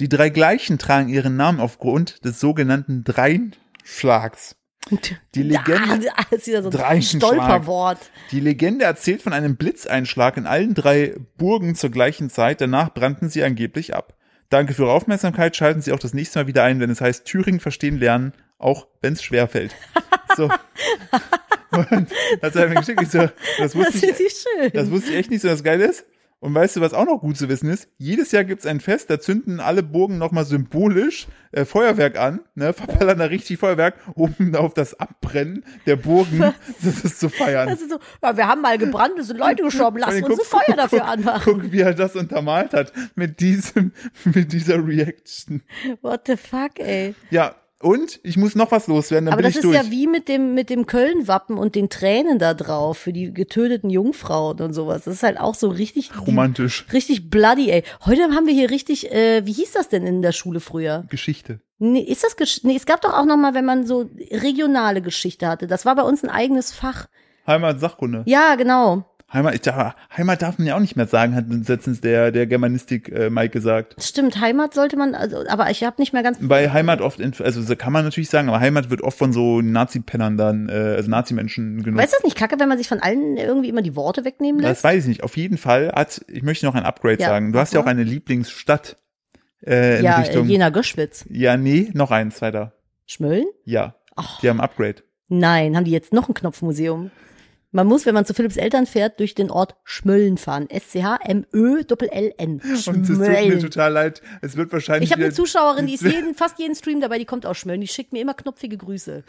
die drei gleichen tragen ihren Namen aufgrund des sogenannten Dreinschlags. Die Legende, Ah, das ist so ein. Stolperwort. die Legende erzählt von einem Blitzeinschlag in allen drei Burgen zur gleichen Zeit, danach brannten sie angeblich ab. Danke für Ihre Aufmerksamkeit, schalten Sie auch das nächste Mal wieder ein, wenn es heißt Thüringen verstehen lernen, auch wenn es schwerfällt. So. Und das hat er mir geschickt. Ich so, das Das wusste ich, finde ich schön. das wusste ich echt nicht so, das Geile ist. Und weißt du, was auch noch gut zu wissen ist? Jedes Jahr gibt's ein Fest, da zünden alle Burgen nochmal symbolisch äh, Feuerwerk an, ne, verballern da richtig Feuerwerk, um auf das Abbrennen der Burgen das ist zu feiern. Das ist so, ja, wir haben mal gebrannt, es sind Leute gestorben, lassen Guck, uns ein guck, Feuer dafür guck, anmachen. Guck, wie er das untermalt hat mit diesem, mit dieser Reaction. What the fuck, ey. Ja, und ich muss noch was loswerden, dann Aber bin das ich ist durch. ja wie mit dem, mit dem Köln-Wappen und den Tränen da drauf für die getöteten Jungfrauen und sowas. Das ist halt auch so richtig, Romantisch. richtig bloody, ey. Heute haben wir hier richtig, äh, wie hieß das denn in der Schule früher? Geschichte. Nee, ist das, Gesch nee, es gab doch auch noch mal, wenn man so regionale Geschichte hatte. Das war bei uns ein eigenes Fach. Heimat, Sachkunde. Ja, genau. Heimat, ich dachte, Heimat darf man ja auch nicht mehr sagen, hat letztens der, der Germanistik äh, Mike gesagt. Stimmt, Heimat sollte man, also, aber ich habe nicht mehr ganz Bei Heimat oft, in, also so kann man natürlich sagen, aber Heimat wird oft von so Nazi-Pennern dann, äh, also Nazi-Menschen genutzt. Weißt du das nicht kacke, wenn man sich von allen irgendwie immer die Worte wegnehmen lässt? Das weiß ich nicht. Auf jeden Fall hat, ich möchte noch ein Upgrade Ja, sagen. Du hast ja auch eine Lieblingsstadt äh, in ja, Richtung. Jena Göschwitz. ja, nee, noch eins weiter. Schmölln? Ja, Ach. die haben ein Upgrade. Nein, haben die jetzt noch ein Knopfmuseum? Man muss, wenn man zu Philipps Eltern fährt, durch den Ort Schmölln fahren. S-C-H-M-Ö-L-L-N. Und es tut mir total leid. Es wird wahrscheinlich. Ich habe eine Zuschauerin, die ist jeden, fast jeden Stream dabei, die kommt aus Schmölln. Die schickt mir immer knopfige Grüße.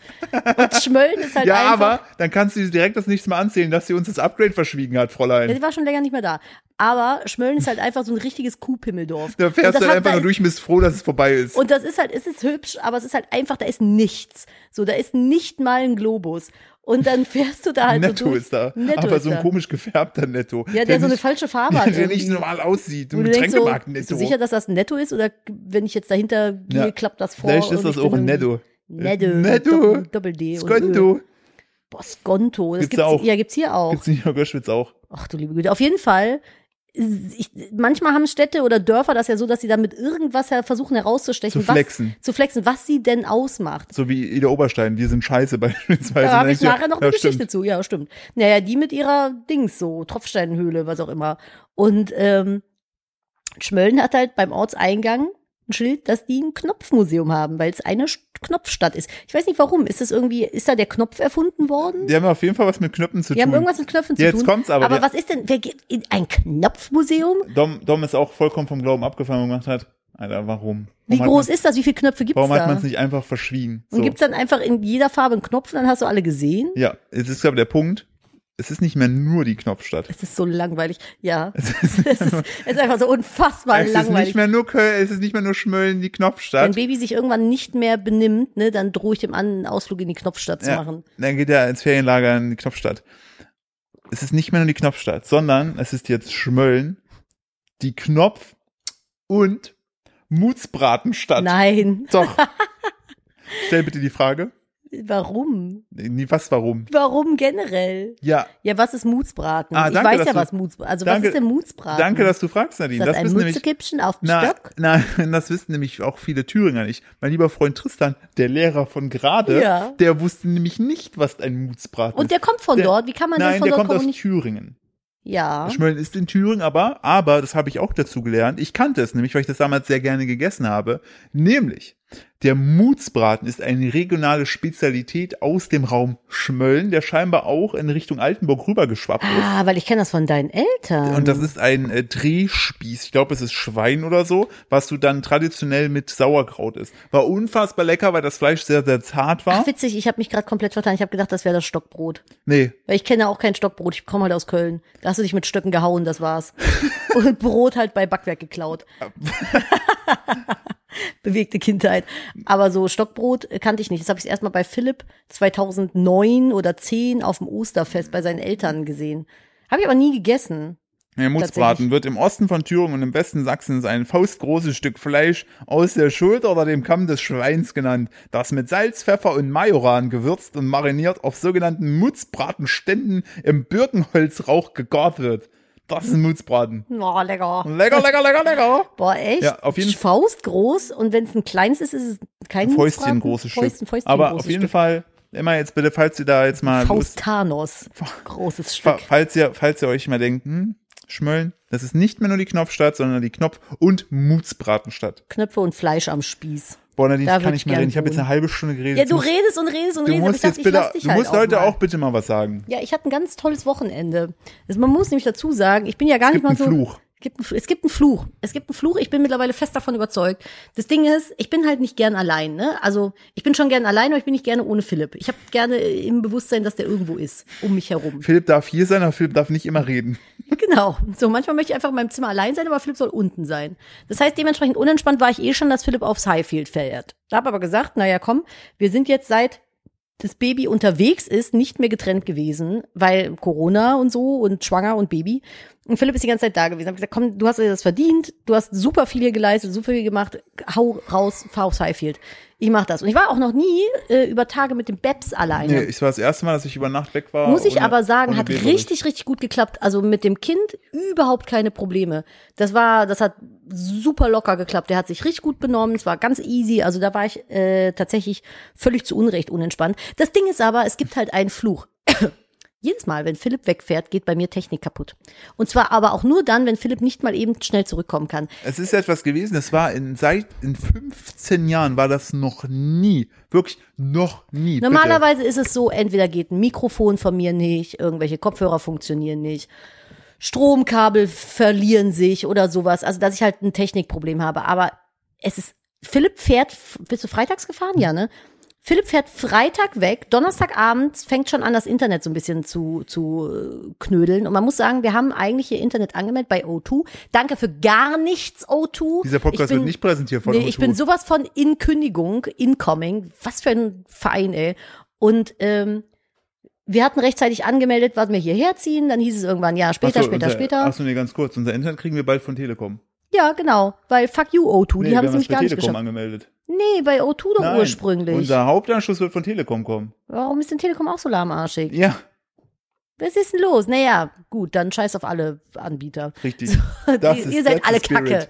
Und Schmölln ist halt Ja, einfach. aber dann kannst du direkt das nächste Mal anzählen, dass sie uns das Upgrade verschwiegen hat, Ja, Fräulein. die war schon länger nicht mehr da. Aber Schmölln ist halt einfach so ein richtiges Kuhpimmeldorf. Da fährst du hat- einfach nur durch bist froh, dass es vorbei ist. Und das ist halt, es ist hübsch, aber es ist halt einfach, da ist nichts. So, da ist nicht mal ein Globus. Und dann fährst du da halt Netto so durch. ist da. Netto aber so ein da. komisch gefärbter Netto. Ja, der, so eine nicht, falsche Farbe hat. der nicht irgendwie. normal aussieht. Ein so, Getränkemarkt bist du Netto. sicher, dass das Netto ist? Oder wenn ich jetzt dahinter gehe, Ja. klappt das vor? Vielleicht ist das auch ein Netto. Netto. Netto. Doppel, Doppel D. und Ö. Skonto. Boah, Skonto. Das Gibt's gibt's, auch. Ja, gibt's hier auch. Gibt's nicht in Göschwitz auch. Ach du liebe Güte. Auf jeden Fall. Ich, manchmal haben Städte oder Dörfer das ja so, dass sie damit irgendwas her- versuchen herauszustechen, Zu flexen. was, zu flexen, was sie denn ausmacht. So wie Ida Oberstein. Wir sind scheiße beispielsweise. Da habe ich Dann denkst nachher noch ja, eine Geschichte stimmt. zu. Ja, stimmt. Naja, die mit ihrer Dings so, Tropfsteinhöhle, was auch immer. Und ähm, Schmölln hat halt beim Ortseingang ein Schild, dass die ein Knopfmuseum haben, weil es eine St- Knopfstadt ist. Ich weiß nicht warum. Ist das irgendwie, ist da der Knopf erfunden worden? Die haben auf jeden Fall was mit Knöpfen zu Die haben tun. irgendwas mit Knöpfen zu Jetzt tun. kommt's aber, Aber der- was ist denn, wer geht in ein Knopfmuseum? Dom, Dom ist auch vollkommen vom Glauben abgefallen und gemacht hat. Alter, warum? Wie warum groß hat ist das? Wie viele Knöpfe gibt's Warum hat da? man es nicht einfach verschwiegen? Und gibt's dann einfach in jeder Farbe einen Knopf, dann hast du alle gesehen? Ja, es ist, glaube ich, der Punkt. Es ist nicht mehr nur die Knopfstadt. Es ist so langweilig. Ja. Es ist, es ist einfach so unfassbar es ist langweilig. nicht mehr nur Köln, es ist nicht mehr nur Schmölln, die Wenn Knopfstadt. Baby sich irgendwann nicht mehr benimmt, ne, dann drohe ich dem an, einen Ausflug in die Knopfstadt zu Ja, machen. dann geht er ins Ferienlager in die Knopfstadt. Es ist nicht mehr nur die Knopfstadt, sondern es ist jetzt Schmölln, die Knopf- und Mutsbratenstadt. Nein. Doch. Stell bitte die Frage. Warum? Nee, was, warum? Warum generell? Ja, Ja, was ist Mutsbraten? Ah, ich danke, weiß dass ja, du- was Mutsbraten Also, danke- was ist denn Mutsbraten? danke, dass du fragst, Nadine. Ist das, ein wissen nämlich, Mutzekippchen auf dem na, Stock? na, das wissen nämlich auch viele Thüringer nicht. Mein lieber Freund Tristan, der Lehrer von gerade, Ja. der wusste nämlich nicht, was ein Mutsbraten Und ist. der kommt von Der- dort. Wie kann man denn Nein, von der dort kommt aus? Thüringen. Ja. Schmölln ist in Thüringen, aber, aber, das habe ich auch dazu gelernt. Ich kannte es nämlich, weil ich das damals sehr gerne gegessen habe. Nämlich, der Mutsbraten ist eine regionale Spezialität aus dem Raum Schmölln, der scheinbar auch in Richtung Altenburg rübergeschwappt ist. Ah, weil ich kenne das von deinen Eltern. Und das ist ein äh, Drehspieß. Ich glaube, es ist Schwein oder so, was du dann traditionell mit Sauerkraut isst. War unfassbar lecker, weil das Fleisch sehr, sehr zart war. Ach, witzig, ich habe mich gerade komplett vertan. Ich habe gedacht, das wäre das Stockbrot. nee, Weil ich kenne auch kein Stockbrot. Ich komme halt aus Köln. Da hast du dich mit Stöcken gehauen, das war's. Und Brot halt bei Backwerk geklaut. Bewegte Kindheit. Aber so Stockbrot kannte ich nicht. Das habe ich erstmal bei Philipp 2009 oder 10 auf dem Osterfest bei seinen Eltern gesehen. Habe ich aber nie gegessen. Der Mutzbraten wird im Osten von Thüringen und im Westen Sachsens ein faustgroßes Stück Fleisch aus der Schulter oder dem Kamm des Schweins genannt, das mit Salz, Pfeffer und Majoran gewürzt und mariniert auf sogenannten Mutzbratenständen im Birkenholzrauch gegart wird. Das ist ein Mutzbraten. Oh, lecker. Lecker, lecker, lecker, lecker. Boah, echt? Ja, auf jeden- Faust groß und wenn es ein kleines ist, ist es kein Fäustchen Mutzbraten? großes Fäustchen, Stück. Fäustchen Aber auf jeden Stück. Fall, immer jetzt bitte, falls ihr da jetzt mal Faustanos. Großes Stück. falls ihr, falls ihr euch mal denkt, hm, Schmölln, das ist nicht mehr nur die Knopfstadt, sondern die Knopf- und Mutzbratenstadt. Knöpfe und Fleisch am Spieß. Boah, Nadine, ich kann würd nicht ich mehr gern reden. Ich habe jetzt eine halbe Stunde geredet. Ja, du musst- redest und redest und Du redest, ich musst dachte, jetzt ich bitte, du halt musst auch heute mal. auch bitte mal was sagen. Ja, ich hatte ein ganz tolles Wochenende. Das, man muss nämlich dazu sagen, ich bin ja gar Es nicht mal so. Fluch. Es gibt, einen, es gibt einen Fluch. Es gibt einen Fluch. Ich bin mittlerweile fest davon überzeugt. Das Ding ist, ich bin halt nicht gern allein. Ne? Also ich bin schon gern allein, aber ich bin nicht gerne ohne Philipp. Ich habe gerne im Bewusstsein, dass der irgendwo ist, um mich herum. Philipp darf hier sein, aber Philipp darf nicht immer reden. Genau. So, manchmal möchte ich einfach in meinem Zimmer allein sein, aber Philipp soll unten sein. Das heißt, dementsprechend unentspannt war ich eh schon, dass Philipp aufs Highfield fährt. Da habe aber gesagt, naja, komm, wir sind jetzt seit das Baby unterwegs ist, nicht mehr getrennt gewesen, weil Corona und so und schwanger und Baby. Und Philipp ist die ganze Zeit da gewesen. Hab gesagt, komm, du hast dir das verdient, du hast super viel hier geleistet, super viel gemacht, hau raus, fahr aufs Highfield. Ich mach das. Und ich war auch noch nie äh, über Tage mit dem Babs alleine. Nee, es war das erste Mal, dass ich über Nacht weg war. Muss ich ohne- aber sagen, hat Baby. richtig, richtig gut geklappt. Also mit dem Kind überhaupt keine Probleme. Das war, das hat super locker geklappt. Der hat sich richtig gut benommen. Es war ganz easy. Also da war ich äh, tatsächlich völlig zu Unrecht unentspannt. Das Ding ist aber, es gibt halt einen Fluch. Jedes Mal, wenn Philipp wegfährt, geht bei mir Technik kaputt. Und zwar aber auch nur dann, wenn Philipp nicht mal eben schnell zurückkommen kann. Es ist etwas gewesen, das war in, seit, in 15 Jahren war das noch nie. Wirklich noch nie. Bitte. Normalerweise ist es so, entweder geht ein Mikrofon von mir nicht, irgendwelche Kopfhörer funktionieren nicht, Stromkabel verlieren sich oder sowas. Also, dass ich halt ein Technikproblem habe. Aber es ist, Philipp fährt, bist du freitags gefahren? Ja, ne? Philipp fährt Freitag weg, Donnerstagabend fängt schon an, das Internet so ein bisschen zu, zu äh, knödeln. Und man muss sagen, wir haben eigentlich hier Internet angemeldet bei O2. Danke für gar nichts, O2. Dieser Podcast bin- wird nicht präsentiert von Nee, O2. ich bin sowas von in Kündigung, incoming. Was für ein Verein, ey. Und ähm, wir hatten rechtzeitig angemeldet, was wir hierher ziehen. Dann hieß es irgendwann, ja, später, so, später, unser, später. Achso, nee, ganz kurz. Unser Internet kriegen wir bald von Telekom. Ja, genau. Weil fuck you, O2. Nee, die haben es nämlich gar nicht Telekom geschafft. angemeldet. Nee, bei O2 doch Nein, ursprünglich. Unser Hauptanschluss wird von Telekom kommen. Warum ist denn Telekom auch so lahmarschig? Ja, Was ist denn los? Naja, gut, dann scheiß auf alle Anbieter. richtig. Das ihr, ist, ihr seid alle. Kacke.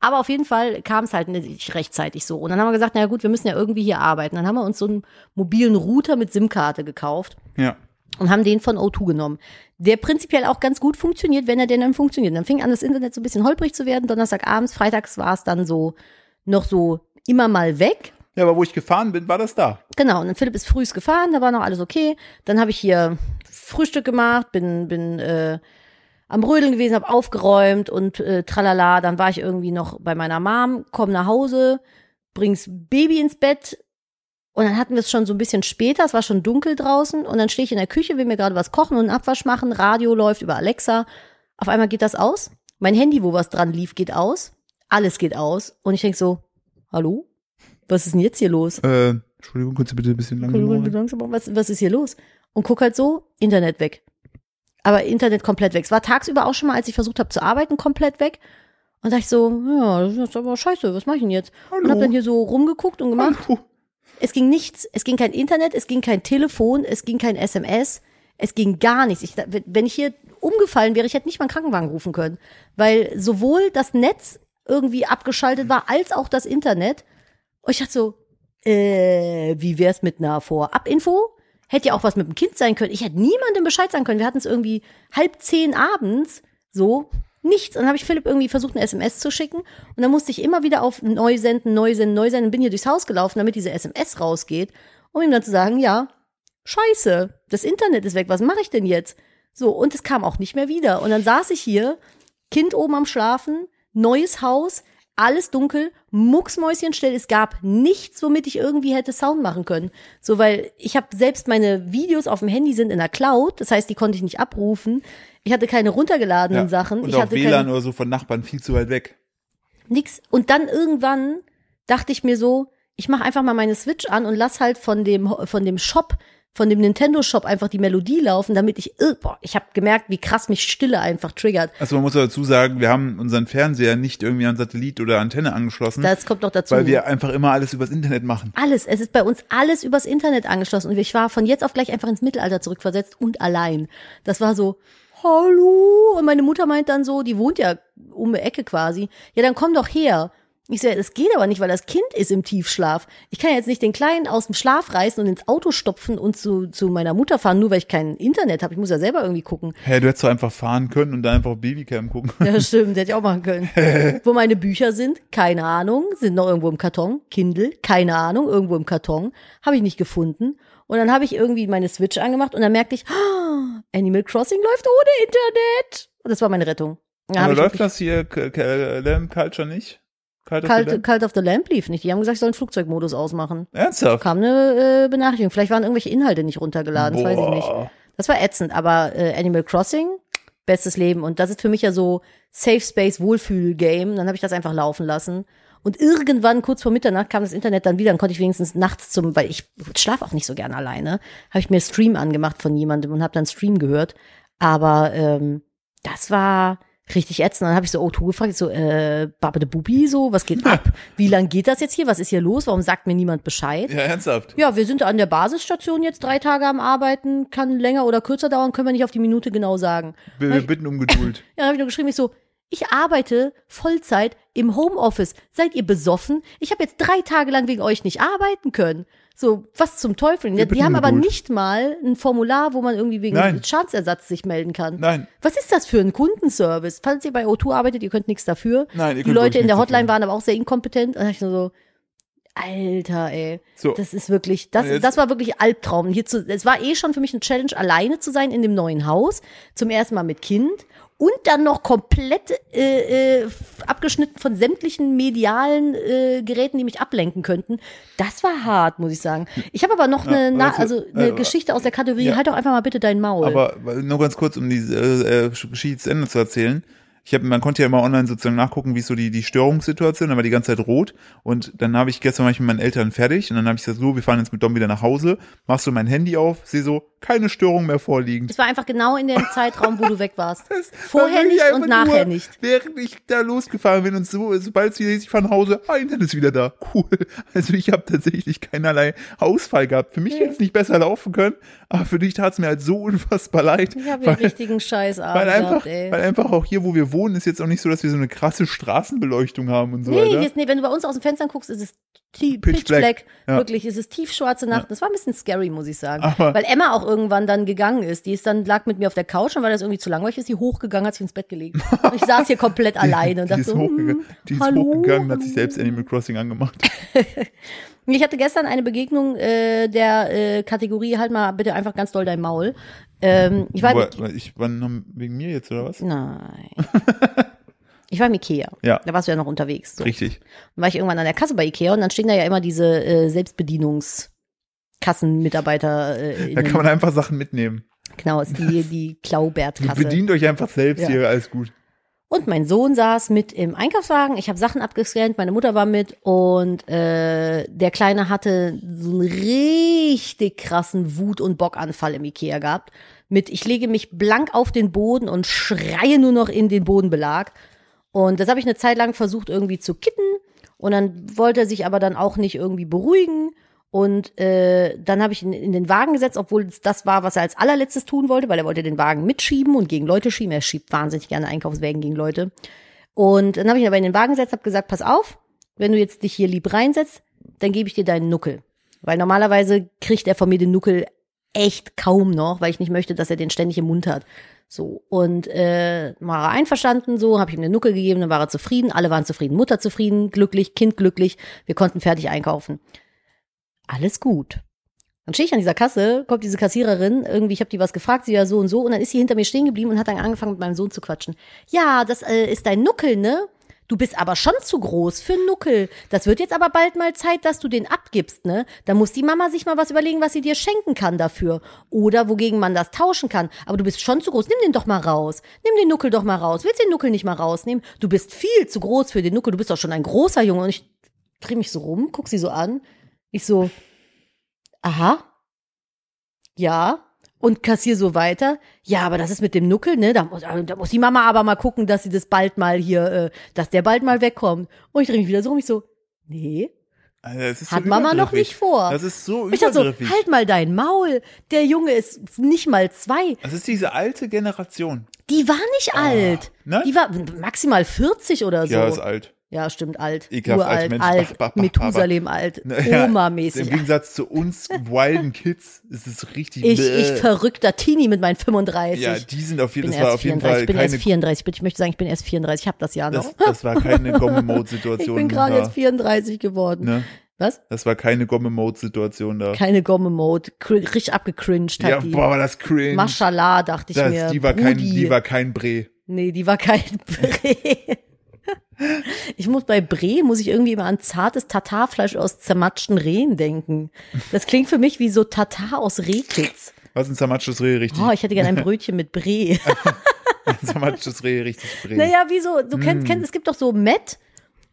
Aber auf jeden Fall kam es halt nicht rechtzeitig so. Und dann haben wir gesagt, naja gut, wir müssen ja irgendwie hier arbeiten. Dann haben wir uns so einen mobilen Router mit SIM-Karte gekauft Ja. und haben den von O2 genommen. Der prinzipiell auch ganz gut funktioniert, wenn er denn dann funktioniert. Dann fing an, das Internet so ein bisschen holprig zu werden. Donnerstagabends, freitags war es dann so noch so immer mal weg. Ja, aber wo ich gefahren bin, war das da. Genau, und dann Philipp ist frühs gefahren, da war noch alles okay. Dann habe ich hier Frühstück gemacht, bin, bin äh, am Rödeln gewesen, habe aufgeräumt und äh, tralala. Dann war ich irgendwie noch bei meiner Mom, komm nach Hause, bring's Baby ins Bett. Und dann hatten wir es schon so ein bisschen später, es war schon dunkel draußen. Und dann stehe ich in der Küche, will mir gerade was kochen und einen Abwasch machen. Radio läuft über Alexa. Auf einmal geht das aus. Mein Handy, wo was dran lief, geht aus. Alles geht aus. Und ich denk so, hallo? Was ist denn jetzt hier los? Äh, Entschuldigung, kannst du bitte ein bisschen langsam, was, was ist hier los? Und guck halt so, Internet weg. Aber Internet komplett weg. Es war tagsüber auch schon mal, als ich versucht habe zu arbeiten, komplett weg. Und dachte ich so, ja, das ist aber scheiße, was mache ich denn jetzt? Und Hallo. hab dann hier so rumgeguckt und gemacht. Hallo. Es ging nichts. Es ging kein Internet, es ging kein Telefon, es ging kein SMS. Es ging gar nichts. Ich, wenn ich hier umgefallen wäre, ich hätte nicht mal einen Krankenwagen rufen können. Weil sowohl das Netz irgendwie abgeschaltet war, als auch das Internet. Und ich dachte so, äh, wie wär's mit einer Vorab-Info? Hätte ja auch was mit dem Kind sein können. Ich hätte niemandem Bescheid sagen können. Wir hatten es irgendwie halb zehn abends, so, nichts. Und dann habe ich Philipp irgendwie versucht, eine SMS zu schicken. Und dann musste ich immer wieder auf neu senden, neu senden, neu senden. Und bin hier durchs Haus gelaufen, damit diese SMS rausgeht, um ihm dann zu sagen, ja, scheiße, das Internet ist weg, was mache ich denn jetzt? So, und es kam auch nicht mehr wieder. Und dann saß ich hier, Kind oben am Schlafen, neues Haus, alles dunkel, mucksmäuschenstill. Es gab nichts, womit ich irgendwie hätte Sound machen können. So, weil ich habe selbst meine Videos auf dem Handy sind in der Cloud, das heißt, die konnte ich nicht abrufen. Ich hatte keine runtergeladenen Ja. Sachen. Und ich auch hatte WLAN oder so von Nachbarn viel zu weit weg. nix. Und dann irgendwann dachte ich mir so, ich mache einfach mal meine Switch an und lass halt von dem von dem Shop, von dem Nintendo Shop einfach die Melodie laufen, damit ich ir- boah, ich habe gemerkt, wie krass mich Stille einfach triggert. Also man muss dazu sagen, wir haben unseren Fernseher nicht irgendwie an Satellit oder Antenne angeschlossen, Das kommt noch dazu. weil wir einfach immer alles übers Internet machen. alles, es ist bei uns alles übers Internet angeschlossen und ich war von jetzt auf gleich einfach ins Mittelalter zurückversetzt und allein. Das war so, hallo. Und meine Mutter meint dann so, die wohnt ja um die Ecke quasi. Ja, dann komm doch her. Ich so, das geht aber nicht, weil das Kind ist im Tiefschlaf. Ich kann jetzt nicht den Kleinen aus dem Schlaf reißen und ins Auto stopfen und zu, zu meiner Mutter fahren, nur weil ich kein Internet habe. Ich muss ja selber irgendwie gucken. Hä, du hättest doch einfach fahren können und dann einfach Babycam gucken. Ja, stimmt, hätte ich auch machen können. Wo meine Bücher sind, keine Ahnung, sind noch irgendwo im Karton. Kindle, keine Ahnung, irgendwo im Karton. Habe ich nicht gefunden. Und dann habe ich irgendwie meine Switch angemacht und dann merkte ich, ah, Animal Crossing läuft ohne Internet. Und das war meine Rettung. Aber läuft das hier Lamb Culture nicht? Cult of Cult? Cult of the Lamp lief nicht. Die haben gesagt, ich soll den Flugzeugmodus ausmachen. Ernsthaft? Kam eine äh, Benachrichtigung. Vielleicht waren irgendwelche Inhalte nicht runtergeladen, das weiß ich nicht. Boah. Das war ätzend, aber äh, Animal Crossing, bestes Leben. Und das ist für mich ja so Safe Space Wohlfühl-Game. Dann habe ich das einfach laufen lassen. Und irgendwann, kurz vor Mitternacht, kam das Internet dann wieder. Dann konnte ich wenigstens nachts zum, weil ich schlafe auch nicht so gern alleine, habe ich mir Stream angemacht von jemandem und habe dann Stream gehört. Aber ähm, das war richtig ätzend. Dann habe ich so O2 gefragt, so, äh, Babbe de Bubi, so, was geht ab? Wie lang geht das jetzt hier? Was ist hier los? Warum sagt mir niemand Bescheid? Ja, ernsthaft. Ja, wir sind an der Basisstation jetzt drei Tage am Arbeiten, kann länger oder kürzer dauern, können wir nicht auf die Minute genau sagen. Wir, wir bitten um Geduld. Ja, dann habe ich nur geschrieben, ich so, ich arbeite Vollzeit im Homeoffice. Seid ihr besoffen? Ich habe jetzt drei Tage lang wegen euch nicht arbeiten können. So, was zum Teufel? Die, bitten haben aber Geduld. nicht mal ein Formular, wo man irgendwie wegen Nein. Schadensersatz sich melden kann. Nein, Was ist das für ein Kundenservice? Falls ihr bei O2 arbeitet, ihr könnt nichts dafür. Nein, ihr Die könnt Leute wirklich in der Hotline dafür. waren aber auch sehr inkompetent. Und dann dachte ich nur so, Alter, ey. So. Das ist wirklich, das, jetzt- das war wirklich Albtraum. Hier zu, es war eh schon für mich eine Challenge, alleine zu sein in dem neuen Haus. Zum ersten Mal mit Kind. Und dann noch komplett äh, äh, abgeschnitten von sämtlichen medialen äh, Geräten, die mich ablenken könnten. Das war hart, muss ich sagen. Ich habe aber noch eine, also zu- eine äh, Geschichte aus der Kategorie, ja. halt doch einfach mal bitte dein Maul. aber nur ganz kurz, um äh, äh, Geschichte zu Ende zu erzählen. Ich hab, man konnte ja immer online sozusagen nachgucken, wie so die, die Störungssituation, dann war die ganze Zeit rot und dann habe ich gestern war ich mit meinen Eltern fertig und dann habe ich gesagt, so, wir fahren jetzt mit Dom wieder nach Hause, machst du mein Handy auf, sehe so, keine Störung mehr vorliegend. es war einfach genau in dem Zeitraum, wo du weg warst. Das Vorher nicht und nachher nur, nicht. Während ich da losgefahren bin und so, sobald es wieder ist, ich fahre nach Hause, ah, Internet ist wieder da. Cool. Also ich habe tatsächlich keinerlei Ausfall gehabt. Für mich hätte es nicht besser laufen können, aber für dich tat es mir halt so unfassbar leid. Ich habe weil, richtigen Scheißabend weil einfach, gehabt, ey. weil einfach auch hier, wo wir wohnen, ist jetzt auch nicht so, dass wir so eine krasse Straßenbeleuchtung haben und so Nee, weiter. ist, nee, wenn du bei uns aus dem Fenster guckst, ist es Pitch pitch, black. black. Ja. Wirklich, es ist tiefschwarze Nacht. Das war ein bisschen scary, muss ich sagen. Aber- Weil Emma auch irgendwann dann gegangen ist. Die ist dann, lag mit mir auf der Couch und weil das irgendwie zu langweilig ist, die hochgegangen, hat sich ins Bett gelegt. Und ich saß hier komplett alleine und dachte so, hochgegangen, hm, die ist hallo, hochgegangen und hat sich selbst Animal Crossing angemacht. Ich hatte gestern eine Begegnung äh, der äh, Kategorie, halt mal bitte einfach ganz doll dein Maul. Ähm, ich war aber ich war noch wegen mir jetzt, oder was? Nein. Ich war im Ikea. Ja. Da warst du ja noch unterwegs. So. Richtig. Dann war ich irgendwann an der Kasse bei Ikea und dann stehen da ja immer diese äh, Selbstbedienungskassenmitarbeiter. Äh, Da kann man einfach Sachen mitnehmen. genau, ist die, die Klaubert-Kasse. Bedient euch einfach selbst Ja. hier, alles gut. Und mein Sohn saß mit im Einkaufswagen. Ich habe Sachen abgescannt, meine Mutter war mit und äh, der Kleine hatte einen richtig krassen Wut- und Bockanfall im Ikea gehabt. Mit ich lege mich blank auf den Boden und schreie nur noch in den Bodenbelag. Und das habe ich eine Zeit lang versucht irgendwie zu kitten. Und dann wollte er sich aber dann auch nicht irgendwie beruhigen. Und äh, dann habe ich ihn in den Wagen gesetzt, obwohl das war, was er als allerletztes tun wollte, weil er wollte den Wagen mitschieben und gegen Leute schieben. Er schiebt wahnsinnig gerne Einkaufswägen gegen Leute. Und dann habe ich ihn aber in den Wagen gesetzt, habe gesagt, pass auf, wenn du jetzt dich hier lieb reinsetzt, dann gebe ich dir deinen Nuckel. Weil normalerweise kriegt er von mir den Nuckel echt kaum noch, weil ich nicht möchte, dass er den ständig im Mund hat. So, und äh, war er einverstanden, so, habe ich ihm eine Nuckel gegeben, dann war er zufrieden, alle waren zufrieden, Mutter zufrieden, glücklich, Kind glücklich, wir konnten fertig einkaufen. Alles gut. Dann stehe ich an dieser Kasse, kommt diese Kassiererin, irgendwie, ich habe die was gefragt, sie ja so und so, und dann ist sie hinter mir stehen geblieben und hat dann angefangen mit meinem Sohn zu quatschen. Ja, das äh, ist dein Nuckel, ne? Du bist aber schon zu groß für Nuckel. Das wird jetzt aber bald mal Zeit, dass du den abgibst, ne? Da muss die Mama sich mal was überlegen, was sie dir schenken kann dafür. Oder wogegen man das tauschen kann. Aber du bist schon zu groß. Nimm den doch mal raus. Nimm den Nuckel doch mal raus. Willst du den Nuckel nicht mal rausnehmen? Du bist viel zu groß für den Nuckel. Du bist doch schon ein großer Junge. Und ich dreh mich so rum, guck sie so an. Ich so, aha. Ja, und kassier so weiter. Ja, aber das ist mit dem Nuckel, ne? Da muss, da muss die Mama aber mal gucken, dass sie das bald mal hier, äh, dass der bald mal wegkommt. Und ich drehe mich wieder so rum, ich so, nee, ist hat so Mama noch nicht vor. Das ist so ich dachte so, halt mal dein Maul. Der Junge ist nicht mal zwei. Das ist diese alte Generation. Die war nicht alt. ne? Die war maximal 40 oder so. Ja, ist alt. Ja, stimmt, alt. Ekelhaft, Uralt, Mensch. alt, Bah, bah, bah, Methusalem alt, Ja, Oma-mäßig. Im Gegensatz zu uns wilden Kids ist es richtig. Ich, ich verrückter Teenie mit meinen 35. Ja, die sind auf ich jeden das war auf jeden 34, Fall ich bin erst keine, 34. Ich Ich möchte sagen, ich bin erst 34. Ich habe das Jahr noch. das, das war keine ich Gomme-Mode-Situation. bin gerade jetzt 34 geworden. ne? Was? Das war keine Gomme-Mode-Situation da. Keine Gomme-Mode. Richtig abgecringed hat Ja, die. boah, war das cringe. Mashallah, dachte ich das, mir. die, war kein, die war kein Bre. Nee, die war kein Bree. Ich muss bei Bree, muss ich irgendwie immer an zartes Tatarfleisch aus zermatschten Rehen denken. Das klingt für mich wie so Tatar aus Rehkitz. Was ein zermatschtes Reh, richtig. Oh, ich hätte gerne ein Brötchen mit Bree. Ein zermatschtes Reh, richtig Bre. Naja, wie so, du Mm. kennst, kennst, es gibt doch so Met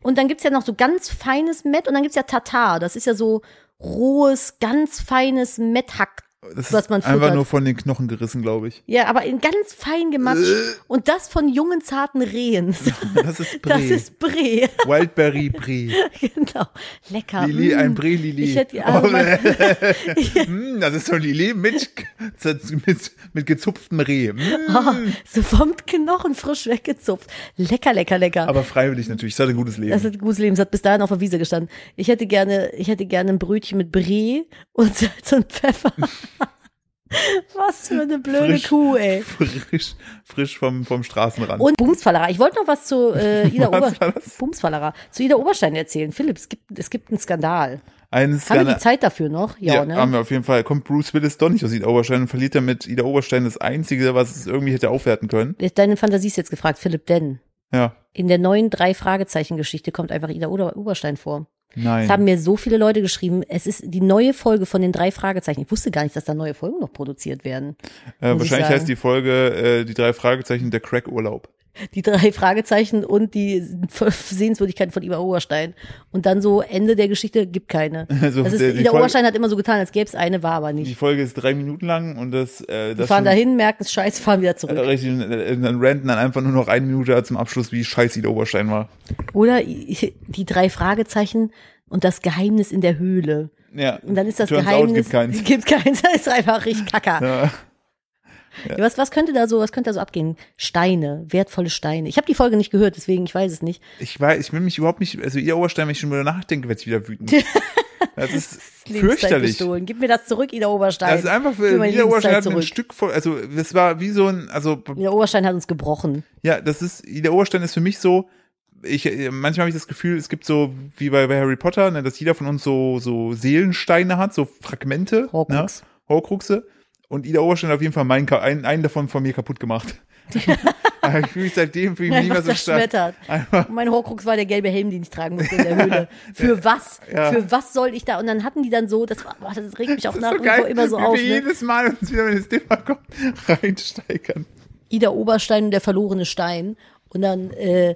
und dann gibt's ja noch so ganz feines Met und dann gibt's ja Tatar. Das ist ja so rohes, ganz feines Metthack. Das was ist man einfach nur von den Knochen gerissen, glaube ich. Ja, aber in ganz fein gematscht. Und das von jungen, zarten Rehen. Das ist Bre. Das ist Bree. Wildberry Bre. genau. Lecker. Lili, Mm. ein Bre Lili. Ich hätte, also mein, Mm, das ist so Lili mit, mit, mit gezupftem Reh. Mm. oh, so vom Knochen frisch weggezupft. Lecker, lecker, lecker. Aber freiwillig natürlich. Das hat ein gutes Leben. Das ist ein gutes Leben. Es hat bis dahin auf der Wiese gestanden. Ich hätte gerne, ich hätte gerne ein Brötchen mit Brie und Salz und Pfeffer. Was für eine blöde Frisch. Kuh, ey. frisch, frisch vom, vom Straßenrand. Und Bumsfallerer. Ich wollte noch was zu äh, Ida Was Ober war das? Bumsfallerer. Zu Ida Oberstein erzählen. Philipp, es gibt, es gibt einen Skandal. Eines Haben wir die Zeit dafür noch? Ja, ja, ne? haben wir auf jeden Fall. Kommt Bruce Willis doch nicht aus Ida Oberstein und verliert damit Ida Oberstein das Einzige, was es irgendwie hätte aufwerten können. Deine Fantasie ist jetzt gefragt, Philipp, denn Ja. in der neuen Drei-Fragezeichen-Geschichte kommt einfach Ida Ober Oberstein vor. Nein. Es haben mir so viele Leute geschrieben, es ist die neue Folge von den drei Fragezeichen. Ich wusste gar nicht, dass da neue Folgen noch produziert werden. äh, wahrscheinlich heißt die Folge äh, die drei Fragezeichen der Crack-Urlaub. Die drei Fragezeichen und die Sehenswürdigkeiten von Ida Oberstein. Und dann so Ende der Geschichte gibt keine. Also Das ist, der- die Ida Folge- Oberstein hat immer so getan, als gäbe es eine, war aber Die nicht. Folge ist drei Minuten lang und das, äh, Die das fahren schon- dahin, merken es scheiße, fahren wieder Äh, zurück. Richtig, und, äh, dann ranten dann einfach nur noch eine Minute zum Abschluss, wie scheiße Ida Oberstein war. Oder die drei Fragezeichen und das Geheimnis in der Höhle. Ja. Und dann ist das Turns out, Geheimnis. gibt keins. Gibt keins, das ist einfach richtig kacker. Ja. Was, was könnte da so, was könnte da so abgehen? Steine, wertvolle Steine. Ich habe die Folge nicht gehört, deswegen ich weiß es nicht. Ich weiß, ich will mich überhaupt nicht, also Ida Oberstein, wenn ich schon wieder nachdenke, werde ich wieder wütend. Das ist fürchterlich. gestohlen. Gib mir das zurück, Ida Oberstein. Das ist einfach für Ida Oberstein hat ein. Stück voll, also das war wie so ein, also Ida Oberstein hat uns gebrochen. ja, das ist, Ida Oberstein ist für mich so, ich, manchmal habe ich das Gefühl, es gibt so, wie bei, bei Harry Potter, ne, dass jeder von uns so, so Seelensteine hat, so Fragmente, Horcrux. ne, Horcruxe. Und Ida Oberstein hat auf jeden Fall meinen, einen, einen davon von mir kaputt gemacht. Ich fühle mich seitdem fühle ich mich nicht mehr so stark. Und mein Horcrux war der gelbe Helm, den ich tragen musste in der Höhle. Für was? Ja. Für was soll ich da? Und dann hatten die dann so, das, boah, das regt mich auch nach so wie vor immer so wie auf. wir Ne? jedes Mal uns wieder, wenn das Thema kommt, reinsteigern. Ida Oberstein und der verlorene Stein. Und dann äh,